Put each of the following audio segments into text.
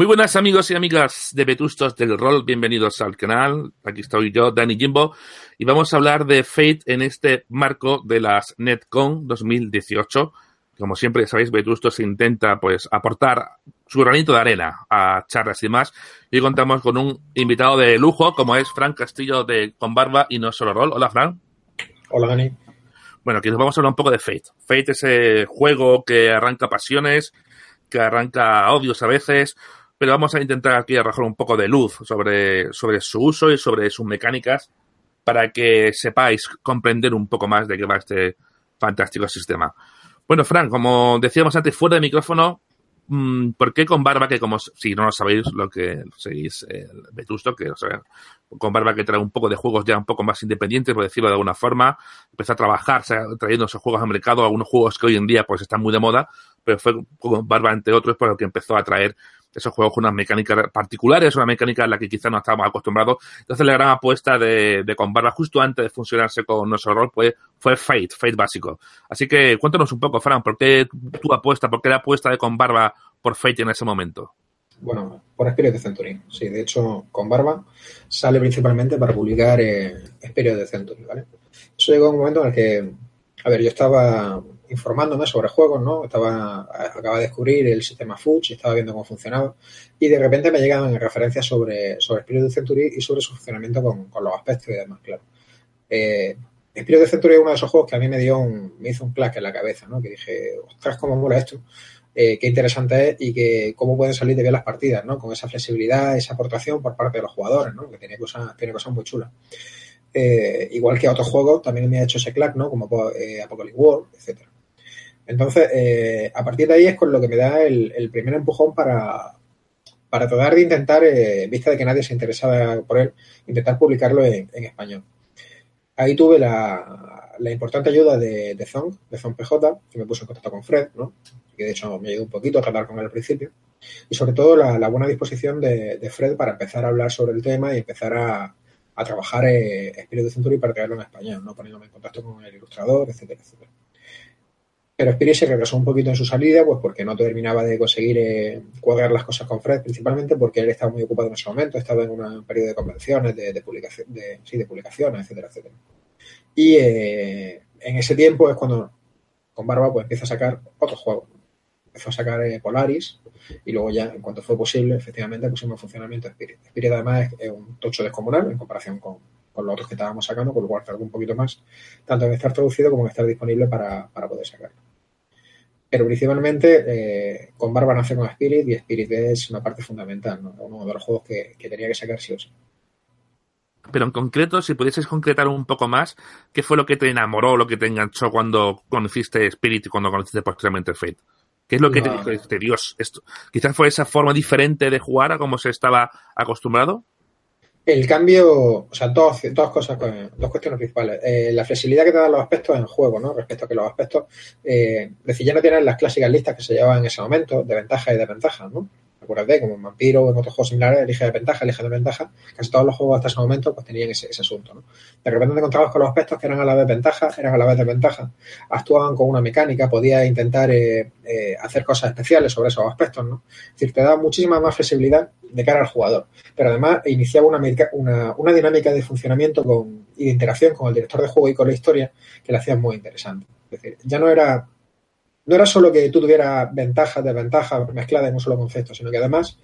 Muy buenas amigos y amigas de Vetustos del Rol, bienvenidos al canal. Aquí estoy yo, Dani Jimbo, y vamos a hablar de Fate en este marco de las NetCon 2018. Como siempre sabéis, Vetustos intenta pues aportar su granito de arena a charlas y más. Y contamos con un invitado de lujo, como es Fran Castillo de Con Barba y No Solo Rol. Hola, Fran. Hola, Dani. Bueno, aquí nos vamos a hablar un poco de Fate. Fate es ese juego que arranca pasiones, que arranca odios a veces, pero vamos a intentar aquí arrojar un poco de luz sobre, sobre su uso y sobre sus mecánicas para que sepáis comprender un poco más de qué va este fantástico sistema. Bueno, Fran, como decíamos antes, fuera de micrófono, mm, ¿por qué con Barba, que como si no lo sabéis, lo que seguís el Vetusto, que o sea, con Barba que trae un poco de juegos ya un poco más independientes, por decirlo de alguna forma, empezó a trabajar trayendo esos juegos al mercado, algunos juegos que hoy en día pues están muy de moda, pero fue con Barba, entre otros, por lo que empezó a traer esos juegos con unas mecánicas particulares, una mecánica en la que quizás no estábamos acostumbrados. Entonces la gran apuesta de, de justo antes de funcionarse con nuestro rol fue, fue Fate, Fate básico. Así que cuéntanos un poco, Fran, ¿por qué tu apuesta, por qué la apuesta de Barba por Fate en ese momento? Bueno, por Spirit de Century. Sí, de hecho, con Barba sale principalmente para publicar eh, de Century, ¿vale? Eso llegó a un momento en el que, a ver, yo estaba informándome sobre juegos, ¿no? Estaba, acaba de descubrir el sistema Fuchs y estaba viendo cómo funcionaba. Y de repente me llegaban referencias sobre, sobre Spirit Century y sobre su funcionamiento con, con los aspectos y demás, claro. Eh, Spirit Century es uno de esos juegos que a mí me dio un, me hizo un clack en la cabeza, ¿no? Que dije, ostras, cómo mola esto. Eh, qué interesante es y que cómo pueden salir de bien las partidas, ¿no? Con esa flexibilidad, esa aportación por parte de los jugadores, ¿no? Que tiene cosas, tiene cosas muy chulas. Eh, igual que a otros juegos también me ha hecho ese clack, ¿no? Como eh, Apocalypse World, etcétera. Entonces, eh, a partir de ahí es con lo que me da el, primer empujón para, para tratar de intentar, eh, vista de que nadie se interesaba por él, intentar publicarlo en, español. Ahí tuve la, importante ayuda de, de Zong, de Zong PJ, que me puso en contacto con Fred, ¿no? que de hecho me ayudó un poquito a tratar con él al principio, y sobre todo la, buena disposición de, Fred para empezar a hablar sobre el tema y empezar a, trabajar eh, Espíritu Century para traerlo en español, ¿no? poniéndome en contacto con el ilustrador, etcétera, etcétera. Pero Spirit se regresó un poquito en su salida, pues porque no terminaba de conseguir eh, cuadrar las cosas con Fred, principalmente porque él estaba muy ocupado en ese momento, estaba en un periodo de convenciones, de, publicación, de, sí, de publicaciones, etcétera, etcétera. Y eh, en ese tiempo es cuando con Barba pues empieza a sacar otros juegos. Empezó a sacar eh, Polaris y luego ya, en cuanto fue posible, efectivamente pusimos en funcionamiento Spirit. Spirit además es, un tocho descomunal en comparación con, con, los otros que estábamos sacando, con lo cual tardó un poquito más, tanto en estar traducido como en estar disponible para, para poder sacarlo. Pero principalmente eh, con Barba nace con Spirit y Spirit es una parte fundamental, ¿no? uno de los juegos que, tenía que sacar sí o sí. Pero en concreto, si pudieses concretar un poco más, ¿qué fue lo que te enamoró, lo que te enganchó cuando conociste Spirit y cuando conociste posteriormente Fate? ¿Qué es lo que te dijo, Dios, esto? Quizás fue esa forma diferente de jugar a como se estaba acostumbrado. El cambio, o sea, dos, dos cosas, dos cuestiones principales. Eh, la flexibilidad que te dan los aspectos en juego, ¿no? Respecto a que los aspectos, eh, decir, ya no tienen las clásicas listas que se llevaban en ese momento, de ventaja y desventaja, ¿no? Como en Vampiro o en otros juegos similares, elige de ventaja, elige de ventaja. Casi todos los juegos hasta ese momento pues tenían ese, asunto, ¿no? De repente te encontrabas con los aspectos que eran a la vez ventaja, eran a la vez desventaja. Actuaban con una mecánica, podías intentar eh, hacer cosas especiales sobre esos aspectos, ¿no? Es decir, te da muchísima más flexibilidad de cara al jugador. Pero además iniciaba una, una, una dinámica de funcionamiento con, y de interacción con el director de juego y con la historia que la hacía muy interesante. Es decir, ya no era, no era solo que tú tuvieras ventajas, desventajas mezcladas en un solo concepto, sino que además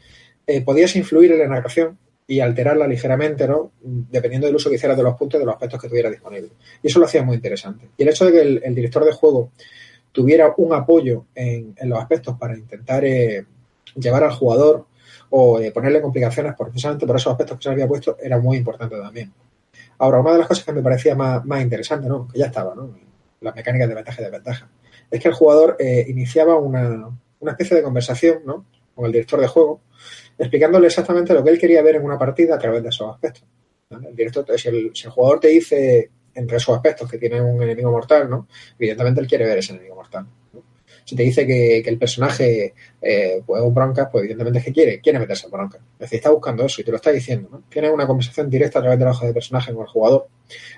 eh, podías influir en la narración y alterarla ligeramente, ¿no? Dependiendo del uso que hicieras de los puntos y de los aspectos que tuviera disponibles. Y eso lo hacía muy interesante. Y el hecho de que el, director de juego tuviera un apoyo en, en los aspectos para intentar eh, llevar al jugador o eh, ponerle complicaciones precisamente por esos aspectos que se había puesto era muy importante también. Ahora, una de las cosas que me parecía más, interesante, ¿no? que ya estaba, ¿no? las mecánicas de ventaja y desventaja, es que el jugador eh, iniciaba una, una, especie de conversación ¿no? con el director de juego, explicándole exactamente lo que él quería ver en una partida a través de esos aspectos. El director, si, el, si el jugador te dice entre esos aspectos que tiene un enemigo mortal, ¿no? evidentemente él quiere ver ese enemigo mortal si te dice que, el personaje eh, pues un bronca, pues evidentemente es que quiere, quiere meterse en bronca. Es decir, está buscando eso y te lo está diciendo. ¿no? Tienes una conversación directa a través de la de personaje con el jugador,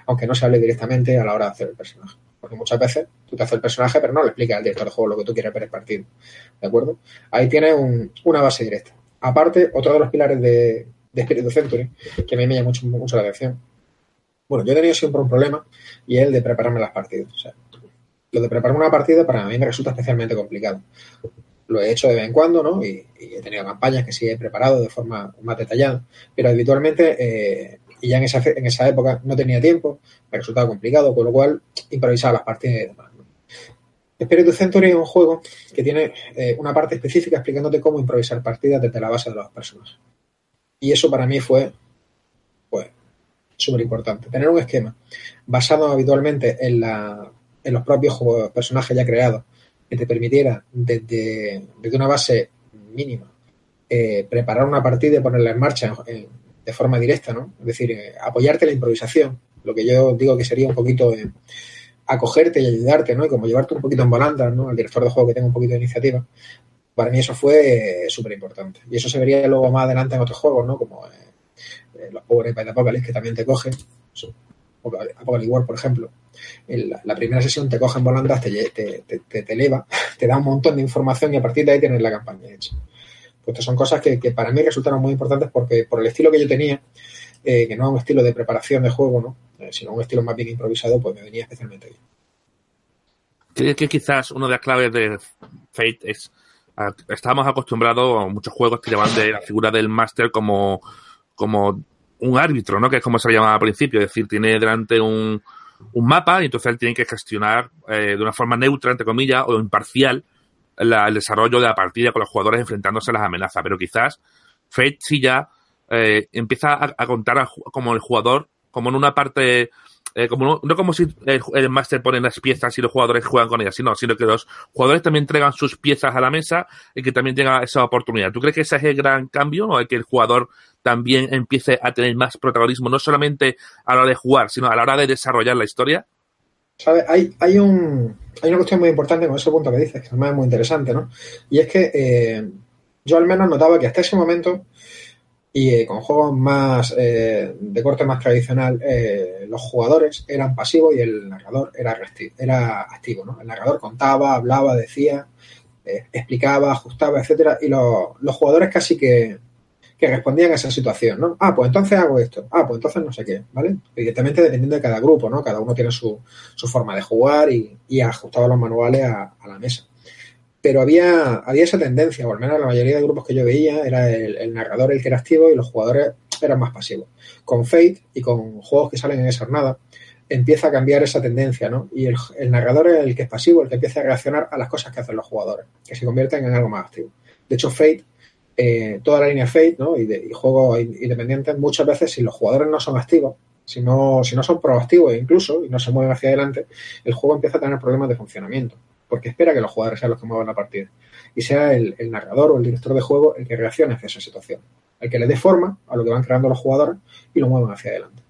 aunque no se hable directamente a la hora de hacer el personaje. Porque muchas veces tú te haces el personaje, pero no le explicas al director de juego lo que tú quieres ver el partido. ¿De acuerdo? Ahí tienes una base directa. aparte, otro de los pilares de, de Century, que a mí me llama mucho, mucho la atención. Bueno, yo he tenido siempre un problema y es el de prepararme las partidas. O sea, lo de prepararme una partida para mí me resulta especialmente complicado. Lo he hecho de vez en cuando, ¿no? Y, y he tenido campañas que sí he preparado de forma más detallada, pero habitualmente, eh, y ya en esa, en esa época no tenía tiempo, me resultaba complicado, con lo cual improvisaba las partidas y demás. ¿no? Spirit Century es un juego que tiene eh, una parte específica explicándote cómo improvisar partidas desde la base de los personajes. Y eso para mí fue, pues, súper importante. Tener un esquema basado habitualmente en, la, en los propios juegos, personajes ya creados, que te permitiera desde, desde una base mínima eh, preparar una partida y ponerla en marcha en, de forma directa, ¿no? Es decir, eh, apoyarte en la improvisación, lo que yo digo que sería un poquito eh, acogerte y ayudarte, ¿no? Y como llevarte un poquito en volandas, ¿no? Al director de juego que tenga un poquito de iniciativa. Para mí eso fue súper importante. Y eso se vería luego más adelante en otros juegos, ¿no? Como los Power de Apocalypse, que también te cogen. Apocalypse War, por ejemplo. En la, primera sesión te cogen volandas, te, te, te, te, eleva, te da un montón de información y a partir de ahí tienes la campaña hecha. Pues son cosas que, que, para mí resultaron muy importantes porque por el estilo que yo tenía, eh, que no es un estilo de preparación de juego, ¿no? Eh, sino un estilo más bien improvisado, pues me venía especialmente bien. Creo que quizás una de las claves de Fate es estábamos acostumbrados a muchos juegos que llaman de la figura del máster como, como un árbitro, ¿no? Que es como se le llamaba al principio, es decir, tiene delante un, un mapa y entonces él tiene que gestionar eh, de una forma neutra, entre comillas, o imparcial la, el desarrollo de la partida con los jugadores enfrentándose a las amenazas. Pero quizás Fate sí ya eh, empieza a, a contar como el jugador como en una parte eh, como no, no, como si el, el máster pone las piezas y los jugadores juegan con ellas, sino, sino que los jugadores también entregan sus piezas a la mesa y que también tenga esa oportunidad. ¿Tú crees que ese es el gran cambio o que el jugador también empiece a tener más protagonismo, no solamente a la hora de jugar, sino a la hora de desarrollar la historia? ¿Sabes? Hay, hay, un, hay una cuestión muy importante con ese punto que dices, que además es muy interesante, ¿no? Y es que eh, yo al menos notaba que hasta ese momento y eh, con juegos más eh, de corte más tradicional, eh, los jugadores eran pasivos y el narrador era, era activo. ¿no? El narrador contaba, hablaba, decía, eh, explicaba, ajustaba, etcétera, y lo, los jugadores casi que, que, respondían a esa situación. ¿no? Ah, pues entonces hago esto. Ah, pues entonces no sé qué. ¿vale? Evidentemente dependiendo de cada grupo, ¿no? cada uno tiene su, su forma de jugar y, y ajustaba los manuales a la mesa pero había, había esa tendencia, o al menos la mayoría de grupos que yo veía, era el, narrador el que era activo y los jugadores eran más pasivos. Con Fate y con juegos que salen en esa jornada, empieza a cambiar esa tendencia, ¿no? Y el, narrador es el que es pasivo, el que empieza a reaccionar a las cosas que hacen los jugadores, que se convierten en algo más activo. De hecho, Fate, eh, toda la línea Fate, ¿no? Y, y juegos independientes, muchas veces, si los jugadores no son activos, si no, si no son proactivos incluso, y no se mueven hacia adelante, el juego empieza a tener problemas de funcionamiento porque espera que los jugadores sean los que muevan la partida y sea el, el, narrador o el director de juego el que reaccione hacia esa situación, el que le dé forma a lo que van creando los jugadores y lo muevan hacia adelante.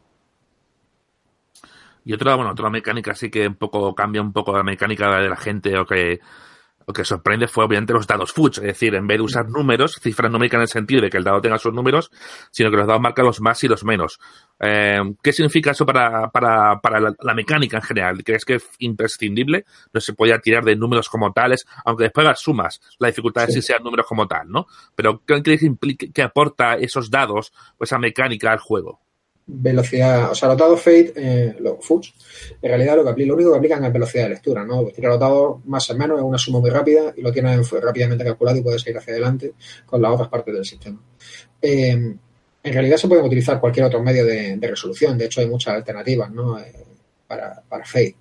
Y otra, bueno, otra mecánica sí que un poco cambia un poco la mecánica de la gente o que lo que sorprende fue obviamente los dados Fuchs, es decir, en vez de usar números, cifras numéricas en el sentido de que el dado tenga sus números, sino que los dados marcan los más y los menos. Eh, ¿Qué significa eso para, para, para la, la, mecánica en general? ¿Crees que es imprescindible? No se podía tirar de números como tales, aunque después las sumas, la dificultad sí. es si sean números como tal, ¿no? Pero ¿qué crees que, implica, que aporta esos dados o esa mecánica al juego? Velocidad, o sea, los dados Fate, eh, los en realidad lo, que aplica, lo único que aplican es velocidad de lectura, ¿no? Pues tirar más o menos, es una suma muy rápida y lo tienes rápidamente calculado y puedes ir hacia adelante con las otras partes del sistema. Eh, en realidad se pueden utilizar cualquier otro medio de, de resolución, de hecho hay muchas alternativas, ¿no? Eh, para, para Fate.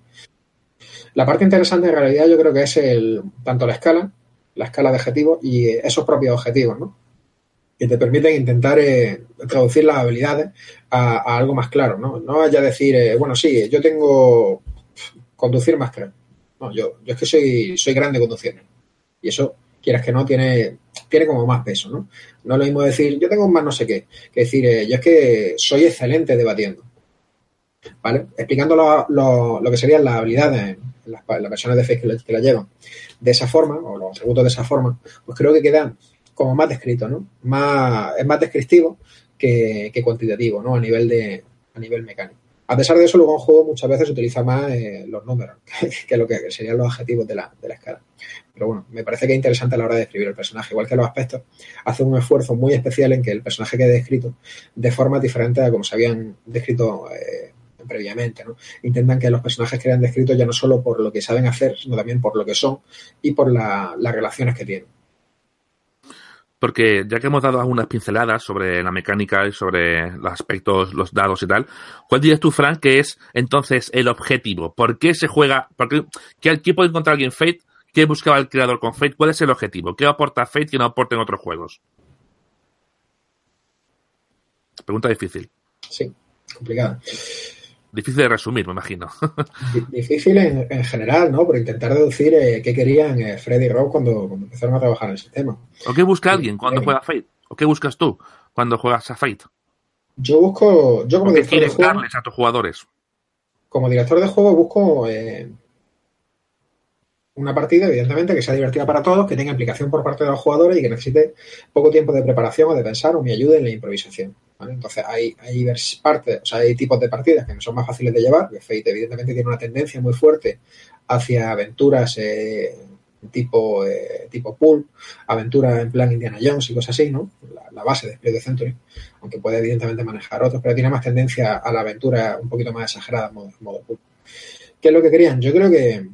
La parte interesante en realidad yo creo que es el, tanto la escala, la escala de objetivos y esos propios objetivos, ¿no? Que te permiten intentar eh, traducir las habilidades a, algo más claro, ¿no? No vaya a decir, eh, bueno, sí, yo tengo conducir más que No, yo, es que soy, soy grande conduciendo. Y eso, quieras que no, tiene, tiene como más peso, ¿no? No es lo mismo decir, yo tengo más no sé qué, que decir, eh, yo es que soy excelente debatiendo. ¿Vale? Explicando lo, lo, lo que serían las habilidades en las, en de Face que, que la llevan de esa forma, o los atributos de esa forma, pues creo que quedan como más descrito, ¿no? Más, es más descriptivo que, que, cuantitativo, ¿no? A nivel de a nivel mecánico. A pesar de eso, luego en juego muchas veces se utiliza más eh, los números, que lo que serían los objetivos de la, de la escala. Pero bueno, me parece que es interesante a la hora de describir el personaje, igual que los aspectos, hace un esfuerzo muy especial en que el personaje quede descrito de forma diferente a como se habían descrito eh, previamente. ¿no? Intentan que los personajes queden descritos ya no solo por lo que saben hacer, sino también por lo que son y por la, las relaciones que tienen porque ya que hemos dado algunas pinceladas sobre la mecánica y sobre los aspectos, los dados y tal, ¿cuál dirías tú, Frank, que es entonces el objetivo? ¿Por qué se juega? ¿Por qué, ¿Qué puede encontrar alguien Fate? ¿Qué buscaba el creador con Fate? ¿Cuál es el objetivo? ¿Qué aporta Fate que no aporta en otros juegos? Pregunta difícil. Sí, complicada. Difícil de resumir, me imagino. Difícil en, general, ¿no? Por intentar deducir eh, qué querían eh, Freddy y Rob cuando, empezaron a trabajar en el sistema. ¿O qué busca alguien cuando juega Fate? ¿O qué buscas tú cuando juegas a Fate? Yo busco, yo como director de juego, darles a tus jugadores? Como director de juego busco eh, una partida, evidentemente, que sea divertida para todos, que tenga implicación por parte de los jugadores y que necesite poco tiempo de preparación o de pensar o me ayude en la improvisación. Entonces hay, hay partes, o sea, hay tipos de partidas que son más fáciles de llevar. Fate evidentemente tiene una tendencia muy fuerte hacia aventuras eh, tipo, eh, tipo pool, aventuras en plan Indiana Jones y cosas así, ¿no? La, base de Spirit de Century, aunque puede evidentemente manejar otros, pero tiene más tendencia a la aventura un poquito más exagerada en modo, pool. ¿Qué es lo que querían? Yo creo que,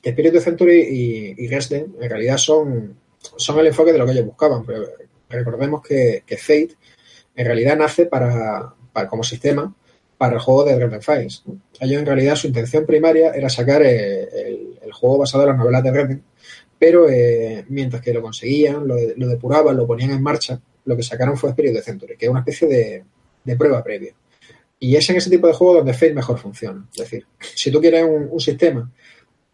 que Spirit of Century y, y en realidad son, son el enfoque de lo que ellos buscaban, pero recordemos que, que Fate en realidad nace para, como sistema para el juego de Dresden Files. Ellos en realidad su intención primaria era sacar eh, el, juego basado en las novelas de Dresden, pero eh, mientras que lo conseguían, lo, depuraban, lo ponían en marcha, lo que sacaron fue Spirit de Century, que es una especie de, prueba previa. Y es en ese tipo de juego donde Fate mejor funciona. Es decir, si tú quieres un, sistema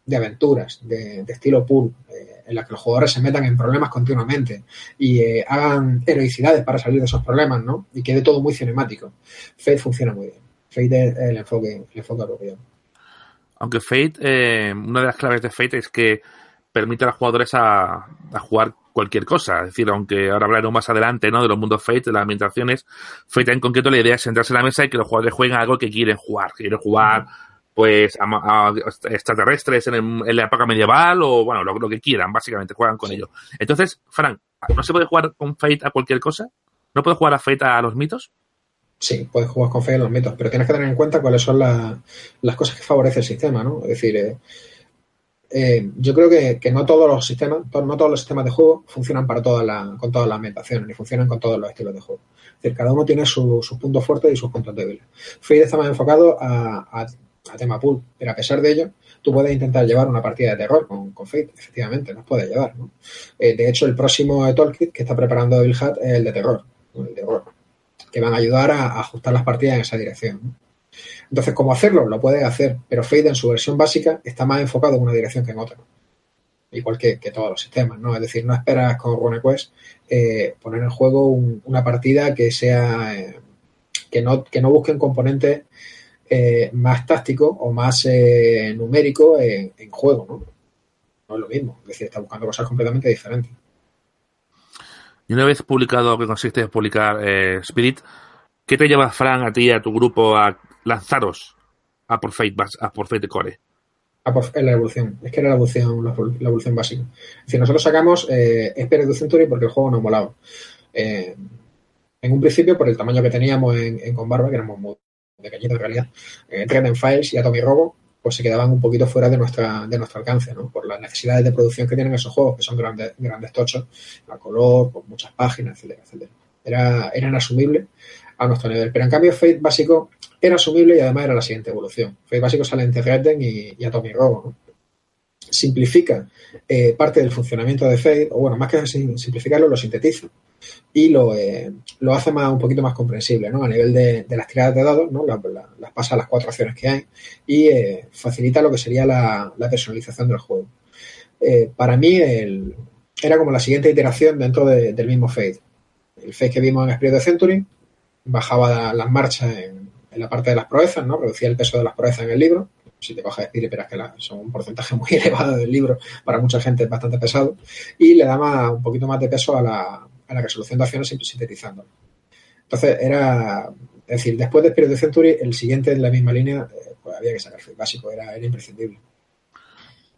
de aventuras, de, estilo pool, eh, en la que los jugadores se metan en problemas continuamente y eh, hagan heroicidades para salir de esos problemas, ¿no? Y quede todo muy cinemático. Fate funciona muy bien. Fate es el enfoque, el enfoque apropiado. Aunque Fate, eh, una de las claves de Fate es que permite a los jugadores a, jugar cualquier cosa. Es decir, aunque ahora hablaremos más adelante, ¿no? De los mundos Fate, de las ambientaciones, Fate en concreto la idea es sentarse en la mesa y que los jugadores jueguen algo que quieren jugar. Quieren jugar pues a, extraterrestres en, la época medieval o bueno, lo, que quieran, básicamente, juegan con ellos. Entonces, Frank, ¿no se puede jugar con Fate a cualquier cosa? ¿No puedes jugar a Fate a los mitos? Sí, puedes jugar con Fate a los mitos, pero tienes que tener en cuenta cuáles son las cosas que favorece el sistema, ¿no? Es decir, eh, eh, yo creo que, no todos los sistemas, no todos los sistemas de juego funcionan para todas con todas las ambientaciones, ni funcionan con todos los estilos de juego. Es decir, cada uno tiene sus puntos fuertes y sus puntos débiles. Fate está más enfocado a a tema pool. Pero a pesar de ello, tú puedes intentar llevar una partida de terror con, con Fate, efectivamente, nos puedes llevar. ¿no? Eh, de hecho, el próximo Toolkit que está preparando Bill Hat es el de terror, el de horror, que van a ayudar a, ajustar las partidas en esa dirección. Entonces, ¿cómo hacerlo? Lo puedes hacer, pero Fate en su versión básica está más enfocado en una dirección que en otra. Igual que, todos los sistemas, ¿no? Es decir, no esperas con RuneQuest eh, poner en juego una partida que sea. Eh, que, no, que no busquen componentes eh, más táctico o más eh, numérico en, juego, ¿no? No es lo mismo, es decir, está buscando cosas completamente diferentes. Y una vez publicado, que consiste en publicar eh, Spirit, ¿qué te lleva, Fran, a ti y a tu grupo a lanzaros a por Fate, a por Fate Core? A por, la evolución, es que era la evolución, la, evolución básica. Es decir, nosotros sacamos eh, Spirit Century porque el juego nos molaba. Eh, en un principio, por el tamaño que teníamos en, en Conbarba, que éramos muy pequeñito en realidad, eh, Files y Atomic Robo, pues se quedaban un poquito fuera de nuestra de nuestro alcance, ¿no? Por las necesidades de producción que tienen esos juegos, que son grandes, grandes tochos, a color, con muchas páginas, etcétera, etcétera. Era, eran asumibles a nuestro nivel. Pero en cambio, Fate básico era asumible y además era la siguiente evolución. Fate básico sale entre Redden y, y Atomic Robo, ¿no? simplifica eh, parte del funcionamiento de Fate, o bueno, más que simplificarlo, lo sintetiza y lo, eh, lo hace más, un poquito más comprensible, ¿no? A nivel de, las tiradas de dados, ¿no? Las, pasa a las cuatro acciones que hay y eh, facilita lo que sería la, personalización del juego. para mí era como la siguiente iteración dentro del mismo Fate. El Fate que vimos en Spirit of Century bajaba las marchas en, la parte de las proezas, ¿no? Reducía el peso de las proezas en el libro si te coges Spirit, pero es que son un porcentaje muy elevado del libro, para mucha gente es bastante pesado, y le da un poquito más de peso a la, a la resolución de acciones sintetizando. Entonces, era Es decir, después de Spirit of Century, el siguiente en la misma línea, eh, pues había que sacar Fate básico, era, era imprescindible.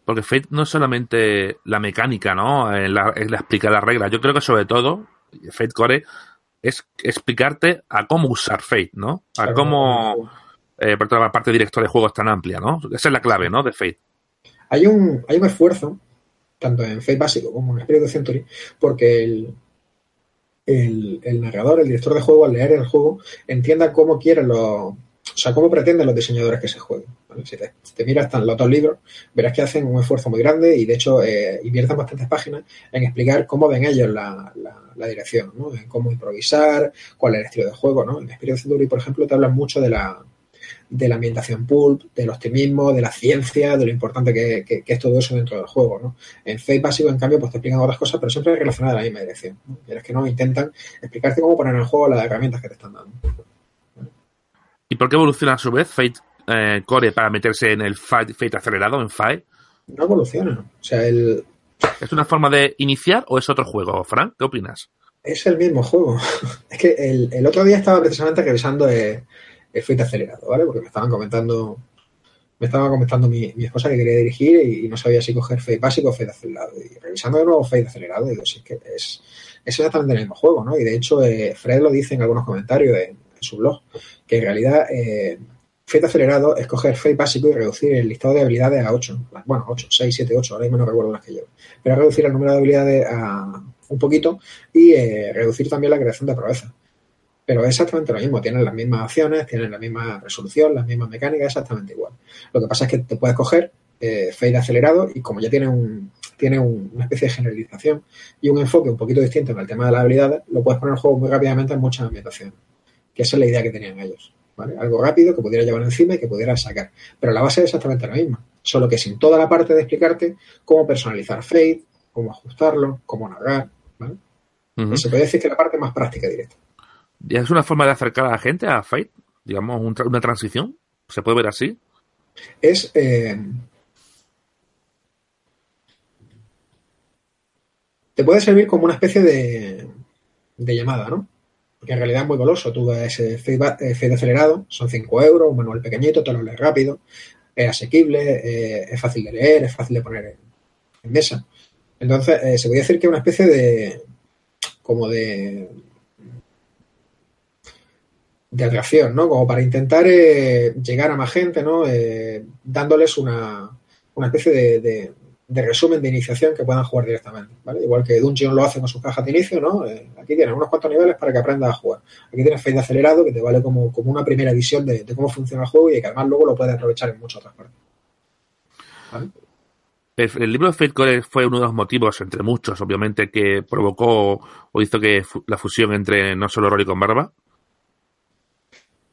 Porque Fate no es solamente la mecánica, ¿no? En la, la explicar las reglas. Yo creo que sobre todo, Fate Core es explicarte a cómo usar Fate, ¿no? A Claro, cómo, eh, por toda la parte de director de juego es tan amplia, ¿no? Esa es la clave, ¿no? De Fate. Hay un, hay un esfuerzo, tanto en Fate básico como en Spirit of Century, porque el, el, el narrador, el director de juego, al leer el juego, entienda cómo quieren los. O sea, cómo pretenden los diseñadores que se jueguen. ¿vale? Si te, miras tan- los dos libros, verás que hacen un esfuerzo muy grande y, de hecho, eh, invierten bastantes páginas en explicar cómo ven ellos la, la- la dirección, ¿no? En cómo improvisar, cuál es el estilo de juego, ¿no? En of Century, por ejemplo, te hablan mucho de la, de la ambientación pulp, del optimismo, de la ciencia, de lo importante que, que- que es todo eso dentro del juego, ¿no? En Fate básico, en cambio, pues te explican otras cosas, pero siempre relacionadas a la misma dirección. ¿no? Quieres que no, intentan explicarte cómo poner en juego las herramientas que te están dando. ¿Y por qué evoluciona a su vez Fate eh, Core para meterse en el Fate, Fate acelerado, en Fate? No evoluciona. O sea, el, ¿Es una forma de iniciar o es otro juego, Frank? ¿Qué opinas? es el mismo juego. es que el, el otro día estaba precisamente revisando el, Fate acelerado, ¿vale? Porque me estaban comentando me estaba comentando mi, esposa que quería dirigir y, no sabía si coger Fate básico o Fate acelerado. Y revisando de nuevo Fate acelerado, digo, sí, es que es, exactamente el mismo juego, ¿no? Y de hecho, eh, Fred lo dice en algunos comentarios en, su blog, que en realidad eh, Fate acelerado es coger Fate básico y reducir el listado de habilidades a 8. Bueno, 8, 6, 7, 8, ahora mismo no recuerdo las que llevo. Pero reducir el número de habilidades a un poquito y eh, reducir también la creación de proezas. Pero es exactamente lo mismo, tienen las mismas acciones, tienen la misma resolución, las mismas mecánicas, exactamente igual. Lo que pasa es que te puedes coger eh, Fade acelerado y como ya tiene, un, tiene un, una especie de generalización y un enfoque un poquito distinto en el tema de las habilidades, lo puedes poner en juego muy rápidamente en muchas ambientaciones. Que esa es la idea que tenían ellos. ¿vale? Algo rápido que pudiera llevar encima y que pudiera sacar. Pero la base es exactamente la misma, solo que sin toda la parte de explicarte cómo personalizar Fade, cómo ajustarlo, cómo. Ujú. Se puede decir que la parte más práctica directa. ¿Y ¿Es una forma de acercar a la gente a Fate? Digamos, una transición. ¿Se puede ver así? es eh, te puede servir como una especie de, de llamada, ¿no? Porque en realidad es muy goloso. Tú ves eh, acelerado, son 5 euros, un manual pequeñito, te lo lees rápido, es asequible, eh, es fácil de leer, es fácil de poner en, en mesa. Entonces, eh, se podría decir que es una especie de como de de atracción, ¿no? Como para intentar eh, llegar a más gente, ¿no? Eh, dándoles una, una especie de, de- resumen de iniciación que puedan jugar directamente, ¿vale? Igual que Dungeon lo hace con sus cajas de inicio, ¿no? Eh, aquí tienes unos cuantos niveles para que aprendas a jugar. Aquí tienes Fade acelerado que te vale como, como una primera visión de, cómo funciona el juego y que además luego lo puedes aprovechar en muchas otras partes. El, libro de Fate Core fue uno de los motivos, entre muchos, obviamente, que provocó o hizo que la fusión entre no solo Rory con Barba.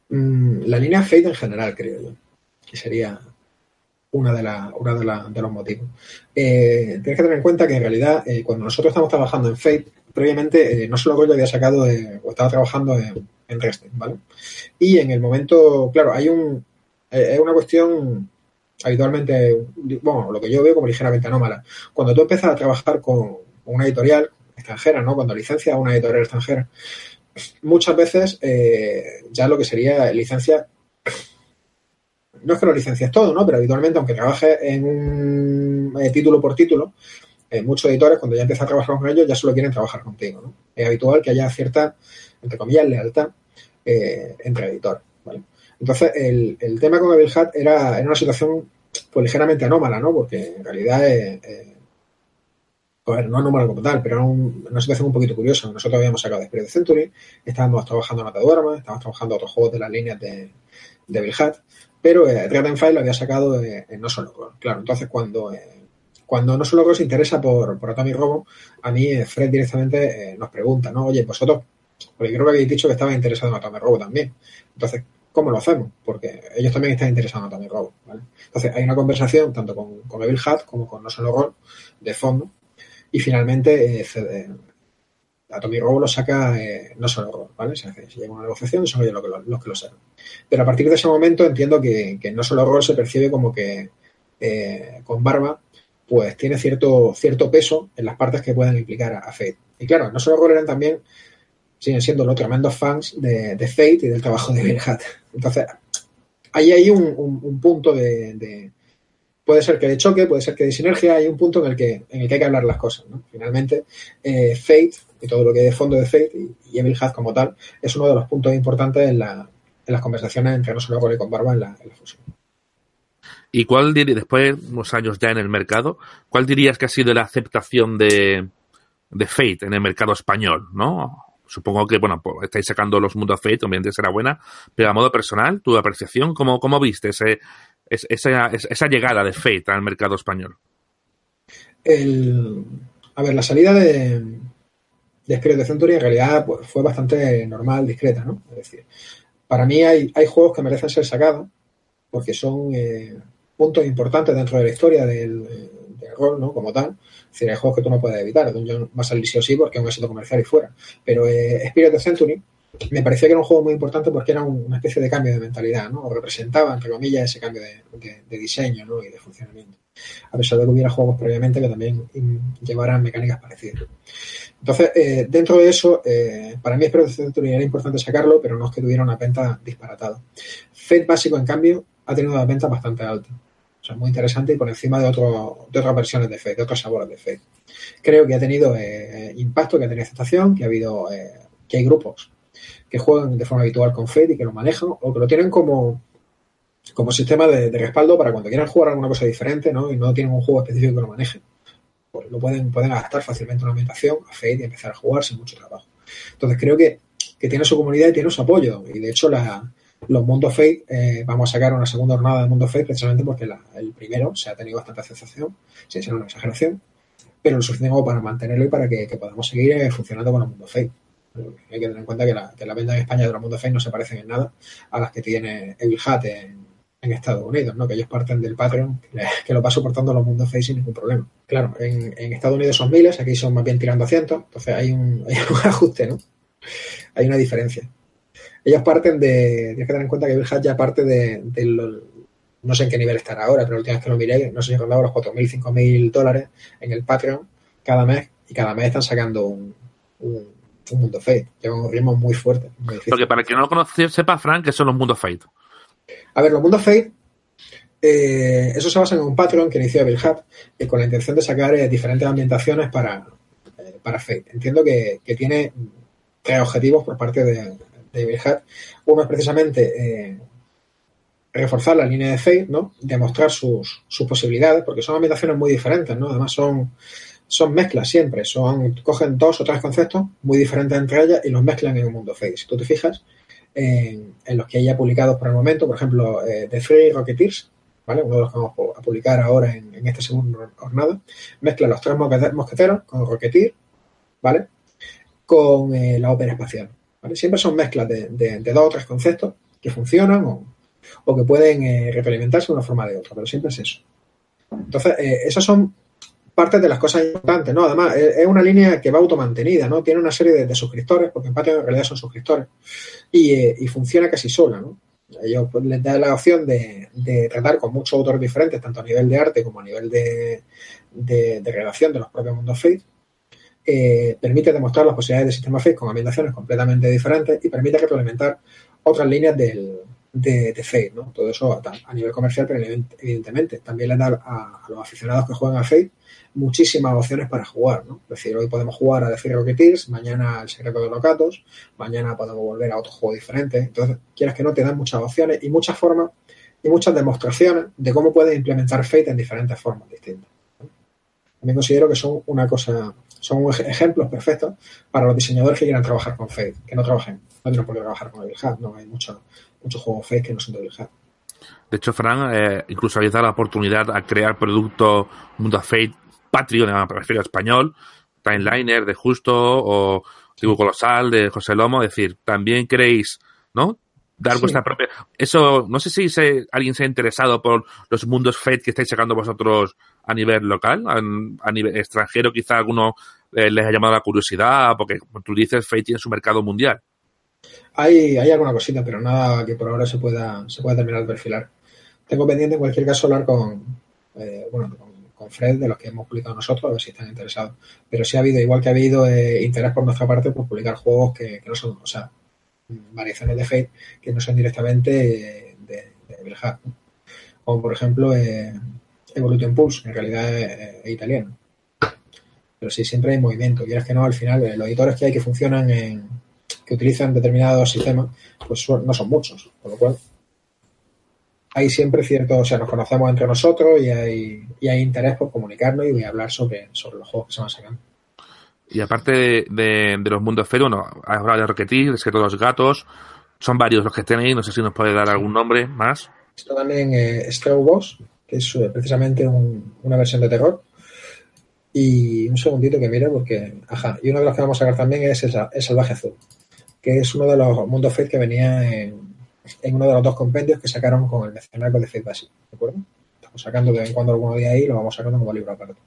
Mm, la línea Fade en general, creo yo, que sería una de, la, una de, los motivos. Eh, tienes que tener en cuenta que en realidad eh, cuando nosotros estamos trabajando en Fate, previamente eh, no solo Goyo había sacado eh, o estaba trabajando en, en Resting, ¿vale? Y en el momento, claro, hay un es una cuestión habitualmente, bueno, lo que yo veo como ligeramente anómala. Cuando tú empiezas a trabajar con una editorial extranjera, ¿no? Cuando licencias a una editorial extranjera, muchas veces eh, ya lo que sería licencia no es que lo licencies todo, ¿no? Pero habitualmente, aunque trabajes en un eh, título por título, eh, muchos editores, cuando ya empiezas a trabajar con ellos, ya solo quieren trabajar contigo, ¿no? Es habitual que haya cierta, entre comillas, lealtad entre editores. Entonces, el, el tema con Evil Hat era, era una situación pues ligeramente anómala, ¿no? Porque en realidad joder, no anómala como tal, pero era un- una situación un poquito curiosa. Nosotros habíamos sacado Spirit of Century, estábamos trabajando en duermas, estábamos trabajando otros juegos de las líneas de, de Evil Hat, pero eh, Dragonfire lo había sacado eh, en No Solo Roll. Claro, entonces cuando, eh, cuando No Solo Roll se interesa por, por Atomic Robo, a mí eh, Fred directamente nos pregunta, ¿no? Oye, vosotros, porque creo que habéis dicho que estabais interesados en Atomic Robo también. Entonces, ¿cómo lo hacemos? Porque ellos también están interesados en Atomic Robo, ¿vale? Entonces, hay una conversación tanto con, con Evil Hat como con No Solo Roll de fondo y finalmente eh, CD Atomic Robo lo saca eh, no solo Roll, ¿vale? Se, llega a una negociación son ellos los que lo, los que lo sacan. Pero a partir de ese momento entiendo que, que no solo Roll se percibe como que eh, con Barba pues tiene cierto, cierto peso en las partes que puedan implicar a, Fate. Y claro, no solo Roll eran también siguen siendo los tremendos fans de, Fate y del trabajo de Bill. Entonces, ahí hay un punto de, de, Puede ser que de choque, puede ser que de sinergia, hay un punto en el que, en el que hay que hablar las cosas. ¿no? Finalmente, eh, Fate y todo lo que de fondo de Fate y, y Evil como tal es uno de los puntos importantes en, la, en las conversaciones entre No Solo y con Barba en la, en la fusión. ¿Y cuál, después de unos años ya en el mercado, cuál dirías que ha sido la aceptación de, de Fate en el mercado español, ¿no? Supongo que, bueno, pues estáis sacando los mundos Fate, obviamente será buena, pero a modo personal, tu apreciación, ¿cómo, cómo viste ese, esa, llegada de Fate al mercado español? A ver, la salida de, de Century en realidad pues, fue bastante normal, discreta, ¿no? Es decir, para mí hay, hay juegos que merecen ser sacados porque son eh, puntos importantes dentro de la historia del, del rol, ¿no? Como tal. Es decir, hay juegos que tú no puedes evitar. Dungeon va a salir sí o sí porque es un éxito comercial y fuera. Pero eh, Spirit of Century me parecía que era un juego muy importante porque era un, una especie de cambio de mentalidad, ¿no? O representaba, entre comillas, ese cambio de, diseño, ¿no? Y de funcionamiento. A pesar de que hubiera juegos previamente que también llevaran mecánicas parecidas. Entonces, eh, dentro de eso, eh, para mí of Century era importante sacarlo, pero no es que tuviera una venta disparatada. Fate básico, en cambio, ha tenido una venta bastante alta. O sea, muy interesante y por encima de, otro, de otras versiones de Fate, de otros sabores de Fate. Creo que ha tenido eh, impacto, que ha tenido aceptación, que ha habido, que hay grupos que juegan de forma habitual con Fate y que lo manejan o que lo tienen como, como sistema de, respaldo para cuando quieran jugar alguna cosa diferente ¿no? y no tienen un juego específico que lo maneje. Pues lo pueden, pueden adaptar fácilmente una ambientación a Fate y empezar a jugar sin mucho trabajo. Entonces creo que, que tiene su comunidad y tiene su apoyo. Y de hecho la, los mundos Fate, eh, vamos a sacar una segunda jornada de Mundo Fate precisamente porque la, el primero se ha tenido bastante aceptación, sin ser una exageración, pero lo suficiente para mantenerlo y para que, que podamos seguir eh, funcionando con el Mundo Fate. Hay que tener en cuenta que la, que la venta en España de los mundos Fate no se parecen en nada a las que tiene Evil Hat en, Estados Unidos, ¿no? que ellos parten del Patreon, que, lo va soportando los mundos Face sin ningún problema. Claro, en, Estados Unidos son miles, aquí son más bien tirando a cientos, entonces hay un, hay un ajuste, ¿no? Hay una diferencia. Ellos parten de, tienes que tener en cuenta que Bill Hat ya parte de, no sé en qué nivel estará ahora, pero la última vez que lo miré, no sé si rondaba los 4.000, 5.000 dólares en el Patreon cada mes, y cada mes están sacando un, un mundo Fate. Llevan un ritmo muy fuerte. Muy Porque para quien no lo conoce, sepa, Frank, que son los mundos Fate. A ver, los mundos Fate, eh, eso se basa en un Patreon que inició Bill Hat eh, con la intención de sacar eh, diferentes ambientaciones para, eh, para Fate. Entiendo que, que, tiene tres objetivos por parte de, de Bill Hat. Uno es precisamente eh, reforzar la línea de Fate, ¿no? demostrar sus, sus, posibilidades, porque son ambientaciones muy diferentes, ¿no? además son, son mezclas siempre, son cogen dos o tres conceptos muy diferentes entre ellas y los mezclan en un mundo Fate. Si tú te fijas, en, los que haya publicados por el momento, por ejemplo, eh, The Free Rocketeers, ¿vale? uno de los que vamos a publicar ahora en, en esta segunda jornada, mezcla los tres mosqueteros con Rocketeer, ¿vale? con eh, la ópera espacial. ¿vale? Siempre son mezclas de, dos o tres conceptos que funcionan o, o que pueden eh, retroalimentarse de una forma o de otra, pero siempre es eso. Entonces, eh, esas son partes de las cosas importantes, ¿no? Además, es una línea que va automantenida, ¿no? Tiene una serie de, suscriptores, porque en Patreon en realidad son suscriptores, y, eh, y funciona casi sola, ¿no? Ellos pues, les da la opción de, tratar con muchos autores diferentes, tanto a nivel de arte como a nivel de, de, de los propios mundos Fate. Eh, permite demostrar las posibilidades del sistema Fate con ambientaciones completamente diferentes y permite retroalimentar otras líneas del, de, de Fate, ¿no? Todo eso a, a, nivel comercial, pero evidentemente también le da a, a, los aficionados que juegan a Fate muchísimas opciones para jugar, ¿no? Es decir, hoy podemos jugar a The Free Rocketeers, mañana El Secreto de los Gatos, mañana podemos volver a otro juego diferente. Entonces, quieras que no, te dan muchas opciones y muchas formas y muchas demostraciones de cómo puedes implementar Fate en diferentes formas distintas. También considero que son una cosa, son ejemplos perfectos para los diseñadores que quieran trabajar con Fate, que no trabajen, no tienen por qué trabajar con el Hat, no hay muchos muchos juegos Fate que no son de Evil Hat. De hecho, Fran, eh, incluso habéis dado la oportunidad a crear producto Mundo Fate Patreon, me refiero a español, Timeliner de Justo o Tribu Colosal de José Lomo, es decir, también queréis, ¿no? Dar sí. vuestra propia. Eso, no sé si se, alguien se ha interesado por los mundos Fate que estáis sacando vosotros a nivel local, a, a nivel extranjero, quizá alguno eh, les ha llamado la curiosidad, porque como tú dices, Fate tiene su mercado mundial. Hay, hay alguna cosita, pero nada que por ahora se pueda, se pueda terminar de perfilar. Tengo pendiente en cualquier caso hablar con, eh, bueno, con con Fred de los que hemos publicado nosotros, a ver si están interesados. Pero sí ha habido, igual que ha habido eh, interés por nuestra parte por publicar juegos que, no son, o sea, variaciones de Fate que no son directamente de, de Como por ejemplo eh, Evolution Pulse, en realidad es, italiano. Pero sí, siempre hay movimiento. Quieras que no, al final, los editores que hay que funcionan en, que utilizan determinados sistemas, pues no son muchos. Por lo cual, hay siempre cierto, o sea, nos conocemos entre nosotros y hay, y hay interés por comunicarnos y hablar sobre, sobre los juegos que se van sacando. Y aparte de, de, los mundos feos, bueno, has hablado de Rocketeer, de todos los gatos, son varios los que tenéis, no sé si nos puede dar algún nombre más. Esto también eh, Boss, que es eh, precisamente una versión de terror. Y un segundito que mire porque, ajá, y uno de los que vamos a sacar también es el, Salvaje Azul, que es uno de los mundos Fate que venía en, en uno de los dos compendios que sacaron con el mecenario de Fate Basic, ¿de acuerdo? Estamos sacando de vez en cuando alguno de ahí y lo vamos sacando como libro aparte.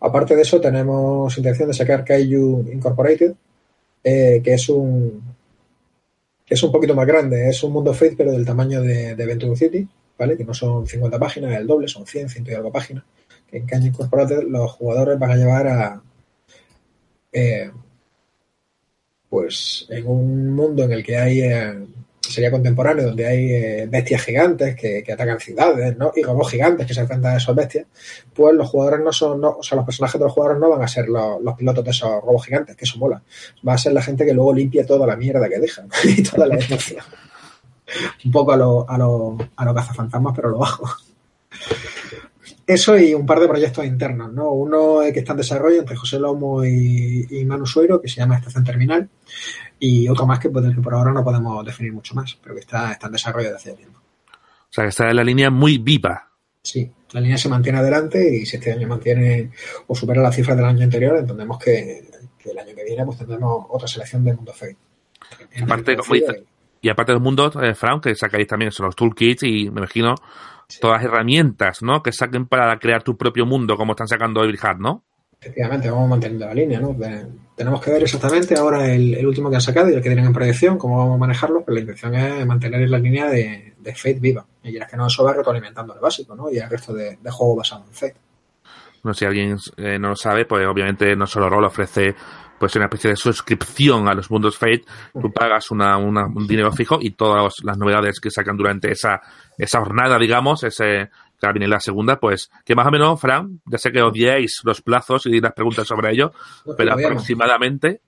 Aparte de eso, tenemos intención de sacar Kaiju Incorporated, eh, que es un que es un poquito más grande, es un mundo Fate, pero del tamaño de, de Venture City, ¿vale? Que no son 50 páginas, es el doble, son 100, 100 y algo páginas. En Kaiju Incorporated los jugadores van a llevar a eh, pues en un mundo en el que hay eh, sería contemporáneo, donde hay eh, bestias gigantes que, atacan ciudades, ¿no? Y robots gigantes que se enfrentan a esas bestias, pues los jugadores no son, no, o sea, los personajes de los jugadores no van a ser los, pilotos de esos robots gigantes, que eso mola. Va a ser la gente que luego limpia toda la mierda que dejan y toda la destrucción. un poco a los a lo, a lo cazafantasmas, pero lo bajo. Eso y un par de proyectos internos, ¿no? Uno que está en desarrollo entre José Lomo y, y Manu Suero, que se llama Estación Terminal, y otro más que, que por ahora no podemos definir mucho más, pero que está, está en desarrollo de hace tiempo. O sea, que está en la línea muy viva. Sí, la línea se mantiene adelante y si este año mantiene o supera las cifras del año anterior, entendemos que, el año que viene pues tendremos otra selección de Mundo Fate. Aparte, como y aparte del mundo, eh, Frank, que sacáis también son los toolkits y me imagino todas las herramientas, ¿no? Que saquen para crear tu propio mundo, como están sacando Evil Hat, ¿no? Efectivamente, vamos manteniendo la línea, ¿no? tenemos que ver exactamente ahora el, último que han sacado y el que tienen en proyección, cómo vamos a manejarlo, pero la intención es mantener la línea de, Fate viva. Y es que no eso va retroalimentando el básico, ¿no? Y el resto de, juegos basados en Fate. Bueno, si alguien eh, no lo sabe, pues obviamente no solo Roll ofrece pues una especie de suscripción a los mundos Fate, tú pagas una, un dinero fijo y todas las novedades que sacan durante esa, esa jornada, digamos, ese, que viene la segunda, pues que más o menos, Fran, ya sé que odiáis los plazos y las preguntas sobre ello, pero aproximadamente.